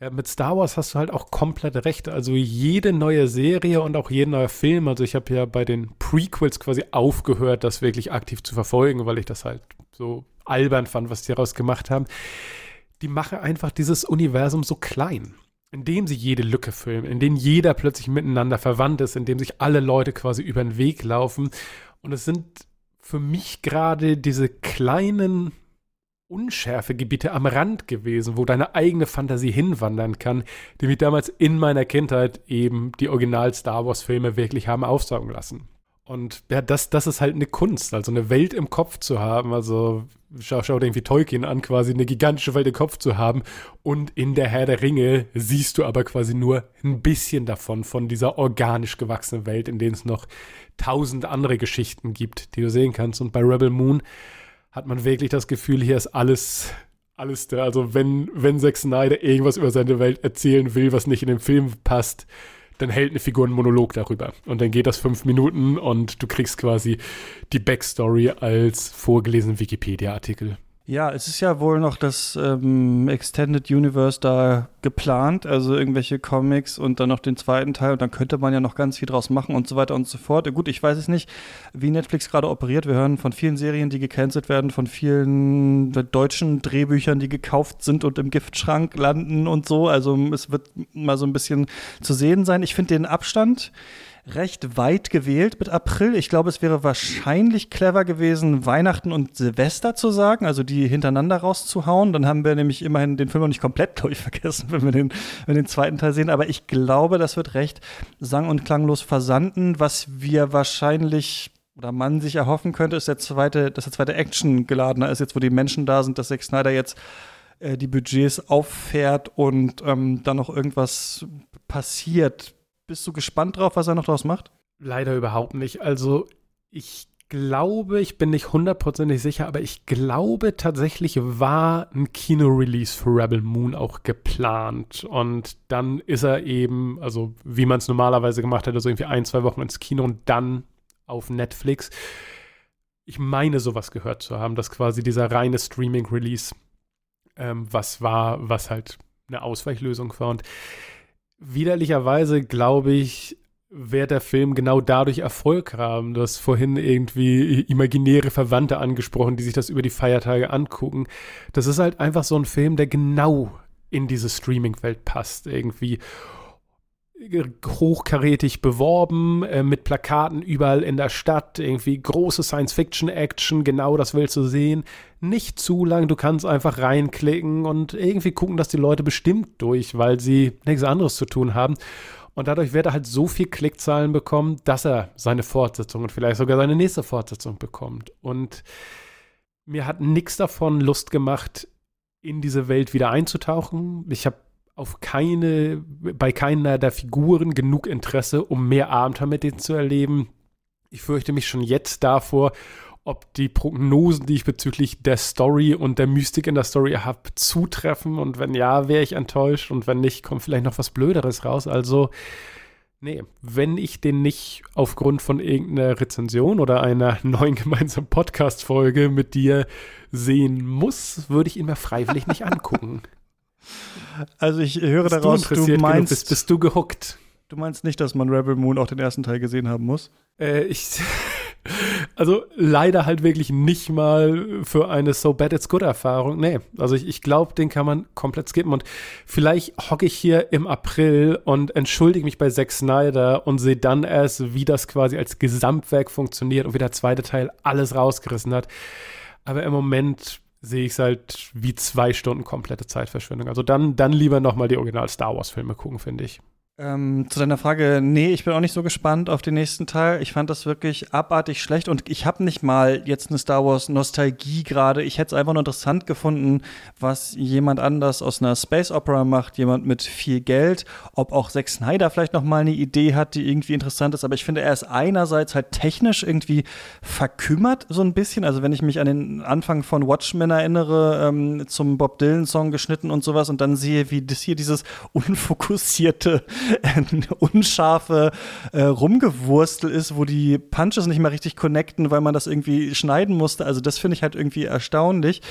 ja, mit Star Wars hast du halt auch komplett recht. Also jede neue Serie und auch jeder neue Film, also ich habe ja bei den Prequels quasi aufgehört, das wirklich aktiv zu verfolgen, weil ich das halt so albern fand, was die daraus gemacht haben. Die machen einfach dieses Universum so klein, indem sie jede Lücke filmen, in denen jeder plötzlich miteinander verwandt ist, indem sich alle Leute quasi über den Weg laufen. Und es sind für mich gerade diese kleinen Unschärfegebiete am Rand gewesen, wo deine eigene Fantasie hinwandern kann, die mich damals in meiner Kindheit eben die Original-Star Wars-Filme wirklich haben aufsaugen lassen. Und ja, das, das ist halt eine Kunst, also eine Welt im Kopf zu haben. Also schau, schau dir irgendwie Tolkien an, quasi eine gigantische Welt im Kopf zu haben. Und in der Herr der Ringe siehst du aber quasi nur ein bisschen davon, von dieser organisch gewachsenen Welt, in der es noch tausend andere Geschichten gibt, die du sehen kannst. Und bei Rebel Moon hat man wirklich das Gefühl, hier ist alles, alles da. Also wenn, wenn Zack Snyder irgendwas über seine Welt erzählen will, was nicht in den Film passt, dann hält eine Figur einen Monolog darüber. Und dann geht das fünf Minuten und du kriegst quasi die Backstory als vorgelesenen Wikipedia-Artikel. Ja, es ist ja wohl noch das ähm, Extended Universe da geplant, also irgendwelche Comics und dann noch den zweiten Teil und dann könnte man ja noch ganz viel draus machen und so weiter und so fort. Gut, ich weiß es nicht, wie Netflix gerade operiert. Wir hören von vielen Serien, die gecancelt werden, von vielen deutschen Drehbüchern, die gekauft sind und im Giftschrank landen und so. Also es wird mal so ein bisschen zu sehen sein. Ich finde den Abstand recht weit gewählt mit April. Ich glaube, es wäre wahrscheinlich clever gewesen, Weihnachten und Silvester zu sagen, also die hintereinander rauszuhauen. Dann haben wir nämlich immerhin den Film noch nicht komplett durchvergessen, wenn wir den, wenn den zweiten Teil sehen. Aber ich glaube, das wird recht sang- und klanglos versanden. Was wir wahrscheinlich oder man sich erhoffen könnte, ist der zweite, dass der zweite Action geladener ist, jetzt wo die Menschen da sind, dass Zack Snyder jetzt äh, die Budgets auffährt und ähm, dann noch irgendwas passiert bist du gespannt drauf, was er noch draus macht? Leider überhaupt nicht. Also ich glaube, ich bin nicht hundertprozentig sicher, aber ich glaube tatsächlich war ein Kino-Release für Rebel Moon auch geplant. Und dann ist er eben, also wie man es normalerweise gemacht hätte, so irgendwie ein, zwei Wochen ins Kino und dann auf Netflix. Ich meine, sowas gehört zu haben, dass quasi dieser reine Streaming-Release ähm, was war, was halt eine Ausweichlösung war. Und widerlicherweise glaube ich, wird der Film genau dadurch Erfolg haben. Du hast vorhin irgendwie imaginäre Verwandte angesprochen, die sich das über die Feiertage angucken. Das ist halt einfach so ein Film, der genau in diese Streaming-Welt passt irgendwie hochkarätig beworben, äh, mit Plakaten überall in der Stadt, irgendwie große Science-Fiction-Action, genau das willst du sehen. Nicht zu lang, du kannst einfach reinklicken und irgendwie gucken, dass die Leute bestimmt durch, weil sie nichts anderes zu tun haben. Und dadurch wird er halt so viel Klickzahlen bekommen, dass er seine Fortsetzung und vielleicht sogar seine nächste Fortsetzung bekommt. Und mir hat nichts davon Lust gemacht, in diese Welt wieder einzutauchen. Ich habe auf keine, bei keiner der Figuren genug Interesse, um mehr Abenteuer mit denen zu erleben. Ich fürchte mich schon jetzt davor, ob die Prognosen, die ich bezüglich der Story und der Mystik in der Story habe, zutreffen. Und wenn ja, wäre ich enttäuscht. Und wenn nicht, kommt vielleicht noch was Blöderes raus. Also, nee, wenn ich den nicht aufgrund von irgendeiner Rezension oder einer neuen gemeinsamen Podcast-Folge mit dir sehen muss, würde ich ihn mir freiwillig nicht angucken. Also ich höre bist daraus, du, du meinst, bist, bist, du gehuckt. Du meinst nicht, dass man Rebel Moon auch den ersten Teil gesehen haben muss? Äh, ich, also leider halt wirklich nicht mal für eine So Bad It's Good Erfahrung. Nee, also ich, ich glaube, den kann man komplett skippen und vielleicht hocke ich hier im April und entschuldige mich bei Zack Snyder und sehe dann erst, wie das quasi als Gesamtwerk funktioniert und wie der zweite Teil alles rausgerissen hat. Aber im Moment sehe ich es halt wie zwei Stunden komplette Zeitverschwendung. Also dann, dann lieber nochmal die Original Star Wars Filme gucken, finde ich. Ähm, zu deiner Frage, nee, ich bin auch nicht so gespannt auf den nächsten Teil. Ich fand das wirklich abartig schlecht und ich habe nicht mal jetzt eine Star Wars Nostalgie gerade. Ich hätte es einfach nur interessant gefunden, was jemand anders aus einer Space Opera macht, jemand mit viel Geld. Ob auch Zack Snyder vielleicht noch mal eine Idee hat, die irgendwie interessant ist. Aber ich finde, er ist einerseits halt technisch irgendwie verkümmert so ein bisschen. Also wenn ich mich an den Anfang von Watchmen erinnere, ähm, zum Bob Dylan Song geschnitten und sowas und dann sehe, wie das hier dieses unfokussierte unscharfe äh, Rumgewurstel ist, wo die Punches nicht mal richtig connecten, weil man das irgendwie schneiden musste. Also das finde ich halt irgendwie erstaunlich.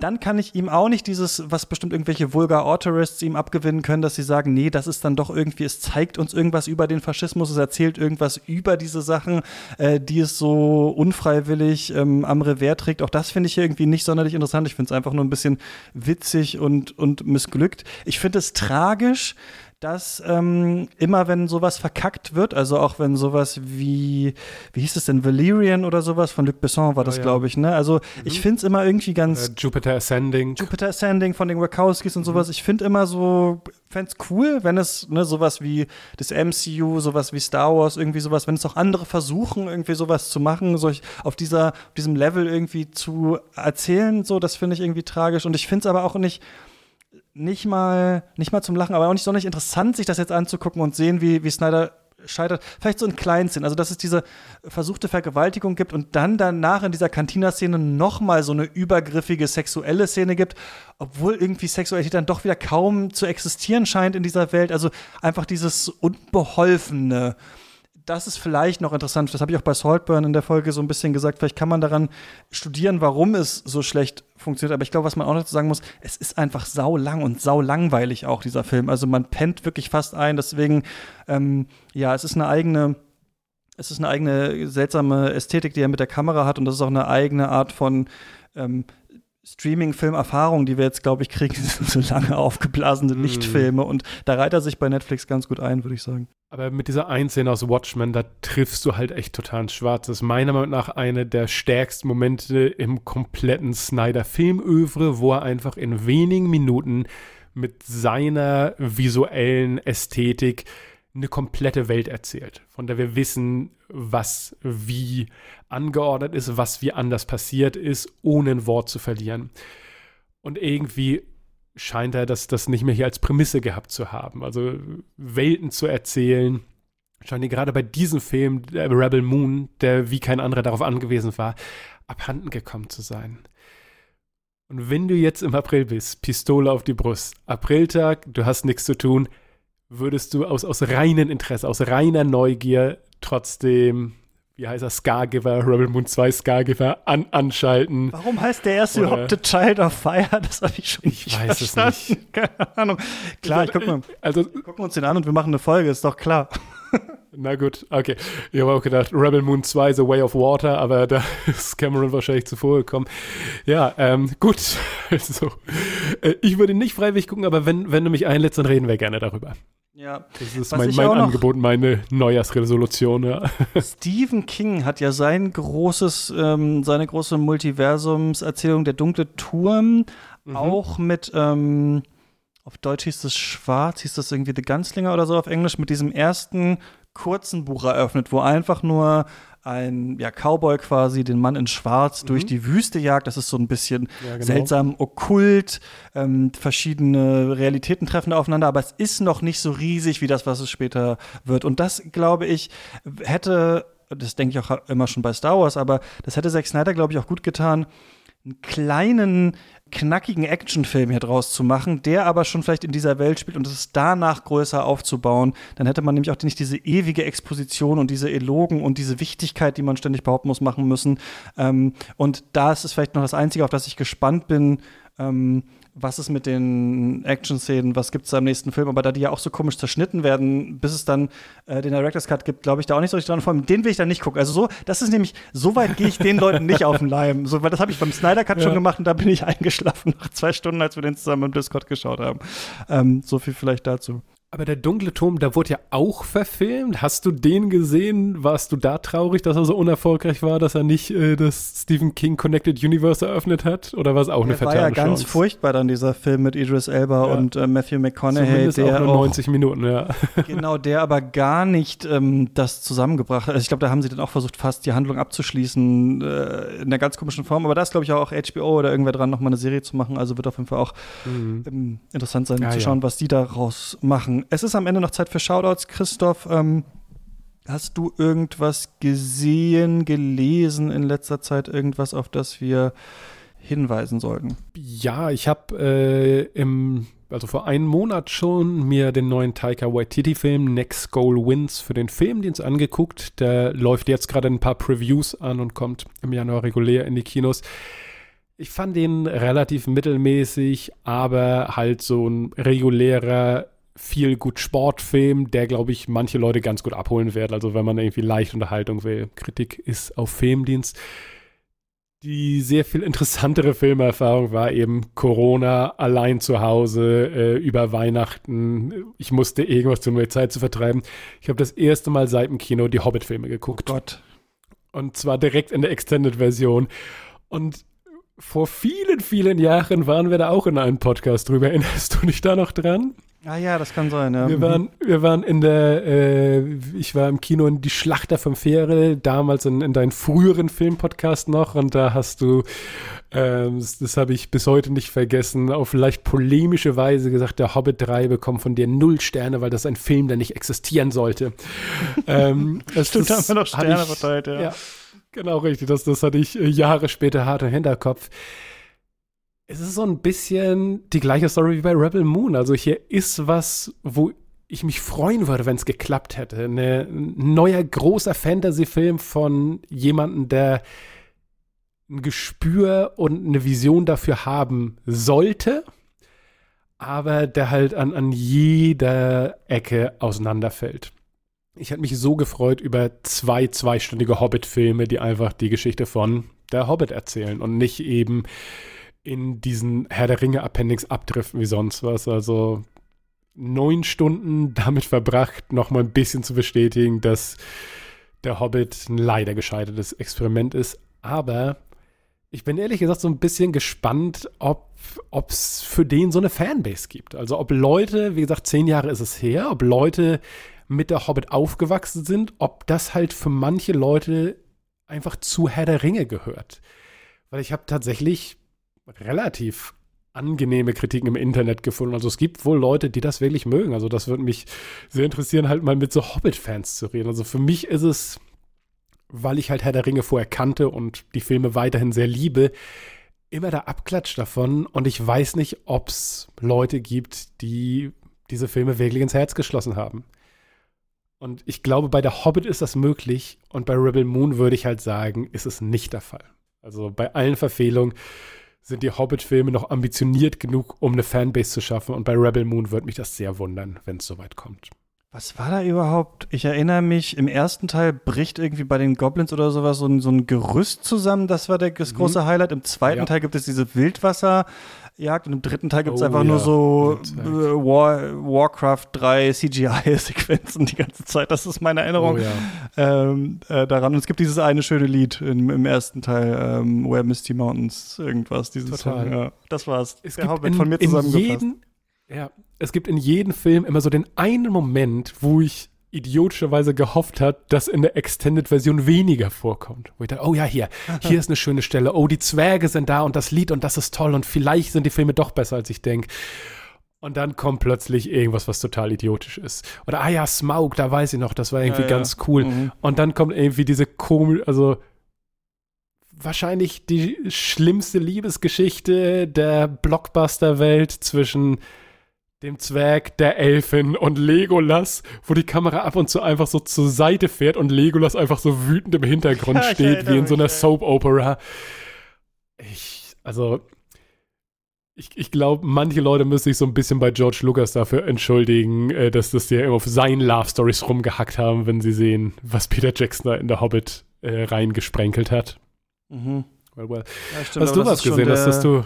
Dann kann ich ihm auch nicht dieses, was bestimmt irgendwelche vulgar Autorists ihm abgewinnen können, dass sie sagen, nee, das ist dann doch irgendwie, es zeigt uns irgendwas über den Faschismus, es erzählt irgendwas über diese Sachen, äh, die es so unfreiwillig ähm, am Revers trägt. Auch das finde ich irgendwie nicht sonderlich interessant. Ich finde es einfach nur ein bisschen witzig und, und missglückt. Ich finde es tragisch, dass ähm, immer wenn sowas verkackt wird, also auch wenn sowas wie, wie hieß es denn, Valerian oder sowas, von Luc Besson war das, oh, ja. glaube ich, ne? Also mhm. ich finde es immer irgendwie ganz. Äh, Jupiter Ascending. Jupiter Ascending von den Wachowskis und mhm. sowas. Ich finde immer so, fände es cool, wenn es ne, sowas wie das MCU, sowas wie Star Wars, irgendwie sowas, wenn es auch andere versuchen, irgendwie sowas zu machen, solch auf dieser, auf diesem Level irgendwie zu erzählen, so, das finde ich irgendwie tragisch. Und ich finde es aber auch nicht nicht mal, nicht mal zum Lachen, aber auch nicht sonderlich interessant, sich das jetzt anzugucken und sehen, wie, wie Snyder scheitert. Vielleicht so in Kleinszenen, also dass es diese versuchte Vergewaltigung gibt und dann danach in dieser Cantina-Szene nochmal so eine übergriffige sexuelle Szene gibt, obwohl irgendwie Sexualität dann doch wieder kaum zu existieren scheint in dieser Welt. Also einfach dieses Unbeholfene das ist vielleicht noch interessant. Das habe ich auch bei Saltburn in der Folge so ein bisschen gesagt. Vielleicht kann man daran studieren, warum es so schlecht funktioniert. Aber ich glaube, was man auch dazu sagen muss, es ist einfach sau lang und sau langweilig auch, dieser Film. Also man pennt wirklich fast ein. Deswegen, ähm, ja, es ist eine eigene. Es ist eine eigene seltsame Ästhetik, die er mit der Kamera hat, und das ist auch eine eigene Art von ähm, Streaming-Film-Erfahrung, die wir jetzt, glaube ich, kriegen, sind so lange aufgeblasene mhm. Lichtfilme. Und da reiht er sich bei Netflix ganz gut ein, würde ich sagen. Aber mit dieser Einszene aus Watchmen, da triffst du halt echt total ins Schwarze. Das ist meiner Meinung nach eine der stärksten Momente im kompletten Snyder-Filmövre, wo er einfach in wenigen Minuten mit seiner visuellen Ästhetik eine komplette Welt erzählt, von der wir wissen, was wie angeordnet ist, was wie anders passiert ist, ohne ein Wort zu verlieren. Und irgendwie scheint er das, das nicht mehr hier als Prämisse gehabt zu haben. Also Welten zu erzählen, scheint er gerade bei diesem Film, Rebel Moon, der wie kein anderer darauf angewiesen war, abhanden gekommen zu sein. Und wenn du jetzt im April bist, Pistole auf die Brust, Apriltag, du hast nichts zu tun, würdest du aus, aus reinem Interesse, aus reiner Neugier trotzdem, wie heißt er, Scargiver, Rebel Moon 2 Scargiver an, anschalten. Warum heißt der erste überhaupt The Child of Fire? Das habe ich schon ich nicht weiß verstanden. es nicht. Keine Ahnung. Klar, ich guck mal. Also, wir gucken uns den an und wir machen eine Folge, ist doch klar. Na gut, okay. Ich habe auch gedacht, Rebel Moon 2 The Way of Water, aber da ist Cameron wahrscheinlich zuvor gekommen. Ja, ähm, gut. Also, äh, ich würde nicht freiwillig gucken, aber wenn, wenn du mich einlädst, dann reden wir gerne darüber. Ja. Das ist mein, mein Angebot, meine Neujahrsresolution, ja. Stephen King hat ja sein großes, ähm, seine große Multiversumserzählung Der dunkle Turm mhm. auch mit, ähm, auf Deutsch hieß es Schwarz, hieß das irgendwie The Gunslinger oder so auf Englisch, mit diesem ersten kurzen Buch eröffnet, wo einfach nur ein ja, Cowboy quasi den Mann in Schwarz mhm. durch die Wüste jagt. Das ist so ein bisschen ja, genau. seltsam okkult. Ähm, verschiedene Realitäten treffen aufeinander, aber es ist noch nicht so riesig wie das, was es später wird. Und das, glaube ich, hätte, das denke ich auch immer schon bei Star Wars, aber das hätte Zack Snyder, glaube ich, auch gut getan, einen kleinen knackigen Actionfilm hier draus zu machen, der aber schon vielleicht in dieser Welt spielt und es danach größer aufzubauen, dann hätte man nämlich auch nicht diese ewige Exposition und diese Elogen und diese Wichtigkeit, die man ständig behaupten muss, machen müssen. Ähm, und da ist es vielleicht noch das Einzige, auf das ich gespannt bin, ähm, was ist mit den Action-Szenen, was gibt es da im nächsten Film, aber da die ja auch so komisch zerschnitten werden, bis es dann äh, den Director's Cut gibt, glaube ich da auch nicht so richtig dran. Vor allem, den will ich dann nicht gucken. Also so, das ist nämlich, so weit gehe ich den Leuten nicht auf den Leim. So, weil das habe ich beim Snyder Cut ja. schon gemacht und da bin ich eingeschlafen nach zwei Stunden, als wir den zusammen im Discord geschaut haben. Ähm, so viel vielleicht dazu. Aber der dunkle Turm, der wurde ja auch verfilmt. Hast du den gesehen? Warst du da traurig, dass er so unerfolgreich war, dass er nicht äh, das Stephen King Connected Universe eröffnet hat? Oder war es auch der eine vertane Chance? war ja ganz furchtbar dann dieser Film mit Idris Elba ja. und äh, Matthew McConaughey. der auch nur 90 auch, Minuten, ja. Genau, der aber gar nicht ähm, das zusammengebracht hat. Also ich glaube, da haben sie dann auch versucht, fast die Handlung abzuschließen äh, in einer ganz komischen Form. Aber da ist, glaube ich, auch HBO oder irgendwer dran, nochmal eine Serie zu machen. Also wird auf jeden Fall auch mhm. ähm, interessant sein, ja, zu schauen, was die daraus machen es ist am Ende noch Zeit für Shoutouts. Christoph, ähm, hast du irgendwas gesehen, gelesen in letzter Zeit? Irgendwas, auf das wir hinweisen sollten? Ja, ich habe äh, im also vor einem Monat schon mir den neuen Taika Waititi-Film Next Goal Wins für den Filmdienst angeguckt. Der läuft jetzt gerade ein paar Previews an und kommt im Januar regulär in die Kinos. Ich fand ihn relativ mittelmäßig, aber halt so ein regulärer viel gut Sportfilm, der, glaube ich, manche Leute ganz gut abholen wird. Also wenn man irgendwie leicht Unterhaltung will. Kritik ist auf Filmdienst. Die sehr viel interessantere Filmerfahrung war eben Corona, allein zu Hause, äh, über Weihnachten. Ich musste irgendwas tun, um die Zeit zu vertreiben. Ich habe das erste Mal seit dem Kino die Hobbit-Filme geguckt. Oh Gott. Und zwar direkt in der Extended-Version. Und vor vielen, vielen Jahren waren wir da auch in einem Podcast drüber. Erinnerst du dich da noch dran? Ah ja, das kann sein, ja. Wir waren, wir waren in der, äh, ich war im Kino in Die Schlachter vom Fähre, damals in, in deinem früheren Filmpodcast noch und da hast du, ähm, das, das habe ich bis heute nicht vergessen, auf leicht polemische Weise gesagt, der Hobbit 3 bekommt von dir null Sterne, weil das ein Film, der nicht existieren sollte. ähm, das, Stimmt, das haben wir noch Sterne ich, verteilt, ja. ja. Genau, richtig. Das, das hatte ich äh, Jahre später hart im Hinterkopf. Es ist so ein bisschen die gleiche Story wie bei Rebel Moon. Also hier ist was, wo ich mich freuen würde, wenn es geklappt hätte. Eine, ein neuer großer Fantasy-Film von jemandem, der ein Gespür und eine Vision dafür haben sollte, aber der halt an, an jeder Ecke auseinanderfällt ich hätte mich so gefreut über zwei zweistündige Hobbit-Filme, die einfach die Geschichte von der Hobbit erzählen und nicht eben in diesen Herr der Ringe-Appendix abdriften wie sonst was. Also neun Stunden damit verbracht, nochmal ein bisschen zu bestätigen, dass der Hobbit ein leider gescheitertes Experiment ist. Aber ich bin ehrlich gesagt so ein bisschen gespannt, ob es für den so eine Fanbase gibt. Also ob Leute, wie gesagt, zehn Jahre ist es her, ob Leute mit der Hobbit aufgewachsen sind, ob das halt für manche Leute einfach zu Herr der Ringe gehört. Weil ich habe tatsächlich relativ angenehme Kritiken im Internet gefunden. Also es gibt wohl Leute, die das wirklich mögen. Also das würde mich sehr interessieren, halt mal mit so Hobbit-Fans zu reden. Also für mich ist es, weil ich halt Herr der Ringe vorher kannte und die Filme weiterhin sehr liebe, immer der Abklatsch davon. Und ich weiß nicht, ob es Leute gibt, die diese Filme wirklich ins Herz geschlossen haben. Und ich glaube, bei der Hobbit ist das möglich und bei Rebel Moon würde ich halt sagen, ist es nicht der Fall. Also bei allen Verfehlungen sind die Hobbit-Filme noch ambitioniert genug, um eine Fanbase zu schaffen. Und bei Rebel Moon würde mich das sehr wundern, wenn es soweit kommt. Was war da überhaupt? Ich erinnere mich, im ersten Teil bricht irgendwie bei den Goblins oder sowas so ein, so ein Gerüst zusammen. Das war der, das mhm. große mhm. Highlight. Im zweiten ja. Teil gibt es diese Wildwasser. Jagd und im dritten Teil gibt es oh, einfach ja. nur so äh, War, Warcraft 3 CGI-Sequenzen die ganze Zeit. Das ist meine Erinnerung oh, ja. ähm, äh, daran. Und es gibt dieses eine schöne Lied im, im ersten Teil, ähm, Where Misty Mountains, irgendwas. Dieses Total. Song, ja. Das war's. Es Der gibt in, von mir zusammengefasst. Jeden, ja, es gibt in jedem Film immer so den einen Moment, wo ich idiotischerweise gehofft hat, dass in der Extended-Version weniger vorkommt. Wo ich dachte, oh ja, hier, hier ist eine schöne Stelle. Oh, die Zwerge sind da und das Lied und das ist toll und vielleicht sind die Filme doch besser, als ich denke. Und dann kommt plötzlich irgendwas, was total idiotisch ist. Oder, ah ja, Smaug, da weiß ich noch, das war irgendwie ja, ganz ja. cool. Mhm. Und dann kommt irgendwie diese komische, also wahrscheinlich die schlimmste Liebesgeschichte der Blockbuster-Welt zwischen dem Zwerg, der Elfin und Legolas, wo die Kamera ab und zu einfach so zur Seite fährt und Legolas einfach so wütend im Hintergrund ja, steht, wie in so einer Soap-Opera. Ich, also, ich, ich glaube, manche Leute müssen sich so ein bisschen bei George Lucas dafür entschuldigen, äh, dass das ja immer auf seinen Love Stories rumgehackt haben, wenn sie sehen, was Peter Jackson da in der Hobbit äh, reingesprenkelt hat. Mhm. Well, well. Ja, stimmt, Hast du was gesehen? Hast, hast du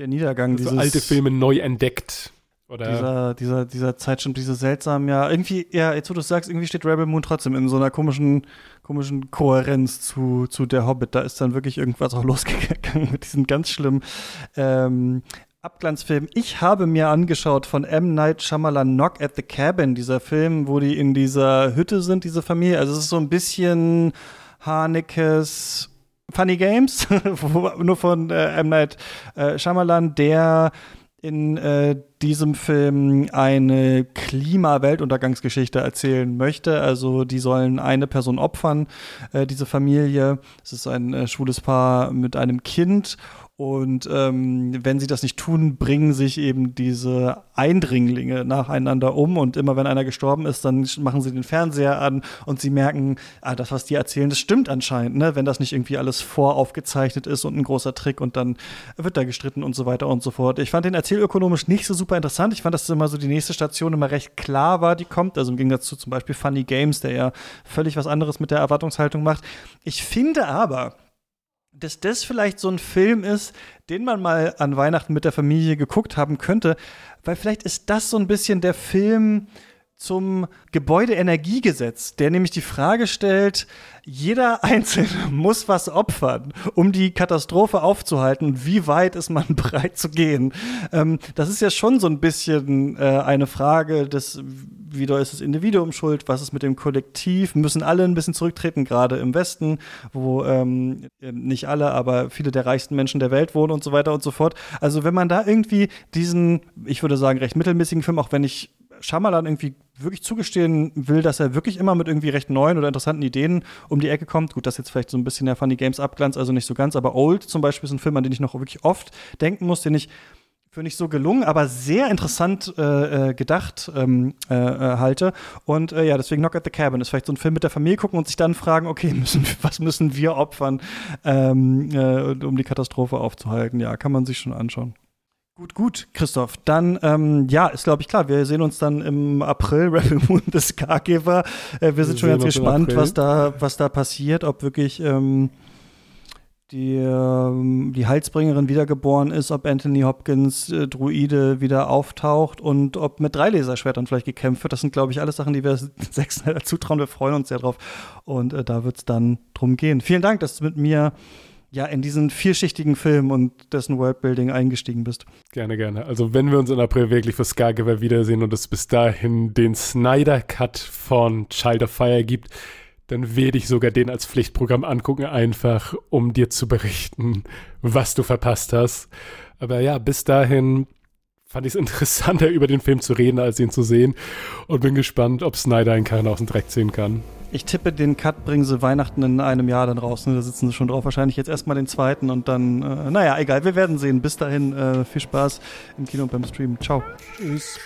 der Niedergang dieses. alte Filme neu entdeckt. Oder? Dieser, dieser, dieser Zeit stimmt, diese seltsamen, ja, irgendwie, ja, jetzt wo du sagst, irgendwie steht Rebel Moon trotzdem in so einer komischen, komischen Kohärenz zu, zu der Hobbit. Da ist dann wirklich irgendwas auch losgegangen mit diesen ganz schlimmen ähm, Abglanzfilm. Ich habe mir angeschaut von M. Night Shyamalan Knock at the Cabin, dieser Film, wo die in dieser Hütte sind, diese Familie. Also es ist so ein bisschen Hanekes Funny Games, nur von äh, M. Night äh, Shyamalan, der in äh, diesem Film eine Klima-Weltuntergangsgeschichte erzählen möchte. Also die sollen eine Person opfern, äh, diese Familie. Es ist ein äh, schwules Paar mit einem Kind und ähm, wenn sie das nicht tun, bringen sich eben diese Eindringlinge nacheinander um. Und immer wenn einer gestorben ist, dann machen sie den Fernseher an und sie merken, ah, das, was die erzählen, das stimmt anscheinend, ne? wenn das nicht irgendwie alles voraufgezeichnet ist und ein großer Trick und dann wird da gestritten und so weiter und so fort. Ich fand den erzählökonomisch nicht so super interessant. Ich fand, dass immer so die nächste Station immer recht klar war, die kommt. Also im Gegensatz zu zum Beispiel Funny Games, der ja völlig was anderes mit der Erwartungshaltung macht. Ich finde aber, dass das vielleicht so ein Film ist, den man mal an Weihnachten mit der Familie geguckt haben könnte, weil vielleicht ist das so ein bisschen der Film, zum Gebäudeenergiegesetz, der nämlich die Frage stellt, jeder Einzelne muss was opfern, um die Katastrophe aufzuhalten. Wie weit ist man bereit zu gehen? Ähm, das ist ja schon so ein bisschen äh, eine Frage des, wie doll ist das Individuum schuld? Was ist mit dem Kollektiv? Müssen alle ein bisschen zurücktreten, gerade im Westen, wo ähm, nicht alle, aber viele der reichsten Menschen der Welt wohnen und so weiter und so fort. Also wenn man da irgendwie diesen, ich würde sagen, recht mittelmäßigen Film, auch wenn ich Shyamalan irgendwie wirklich zugestehen will, dass er wirklich immer mit irgendwie recht neuen oder interessanten Ideen um die Ecke kommt. Gut, das ist jetzt vielleicht so ein bisschen der Funny Games Abglanz, also nicht so ganz, aber Old zum Beispiel ist ein Film, an den ich noch wirklich oft denken muss, den ich für nicht so gelungen, aber sehr interessant äh, äh gedacht ähm, äh, äh, halte. Und äh, ja, deswegen Knock at the Cabin ist vielleicht so ein Film mit der Familie gucken und sich dann fragen, okay, müssen, was müssen wir opfern, ähm, äh, um die Katastrophe aufzuhalten? Ja, kann man sich schon anschauen. Gut, gut, Christoph. Dann, ähm, ja, ist glaube ich klar. Wir sehen uns dann im April, Rebel Moon des Gargeber. Äh, wir, wir sind schon ganz gespannt, was da, was da passiert, ob wirklich ähm, die, ähm, die Heilsbringerin wiedergeboren ist, ob Anthony Hopkins äh, Druide wieder auftaucht und ob mit drei Laserschwertern vielleicht gekämpft wird. Das sind, glaube ich, alles Sachen, die wir Zack Snyder zutrauen. Wir freuen uns sehr drauf. Und äh, da wird es dann drum gehen. Vielen Dank, dass du mit mir ja in diesen vielschichtigen Film und dessen Worldbuilding eingestiegen bist. Gerne, gerne. Also wenn wir uns in April wirklich für Skargewehr wiedersehen und es bis dahin den Snyder Cut von Child of Fire gibt, dann werde ich sogar den als Pflichtprogramm angucken, einfach um dir zu berichten, was du verpasst hast. Aber ja, bis dahin fand ich es interessanter, über den Film zu reden, als ihn zu sehen. Und bin gespannt, ob Snyder einen Karren aus dem Dreck ziehen kann. Ich tippe, den Cut bringen sie Weihnachten in einem Jahr dann raus. Ne? Da sitzen sie schon drauf. Wahrscheinlich jetzt erstmal den zweiten und dann, äh, naja, egal, wir werden sehen. Bis dahin, äh, viel Spaß im Kino und beim Stream. Ciao. Tschüss.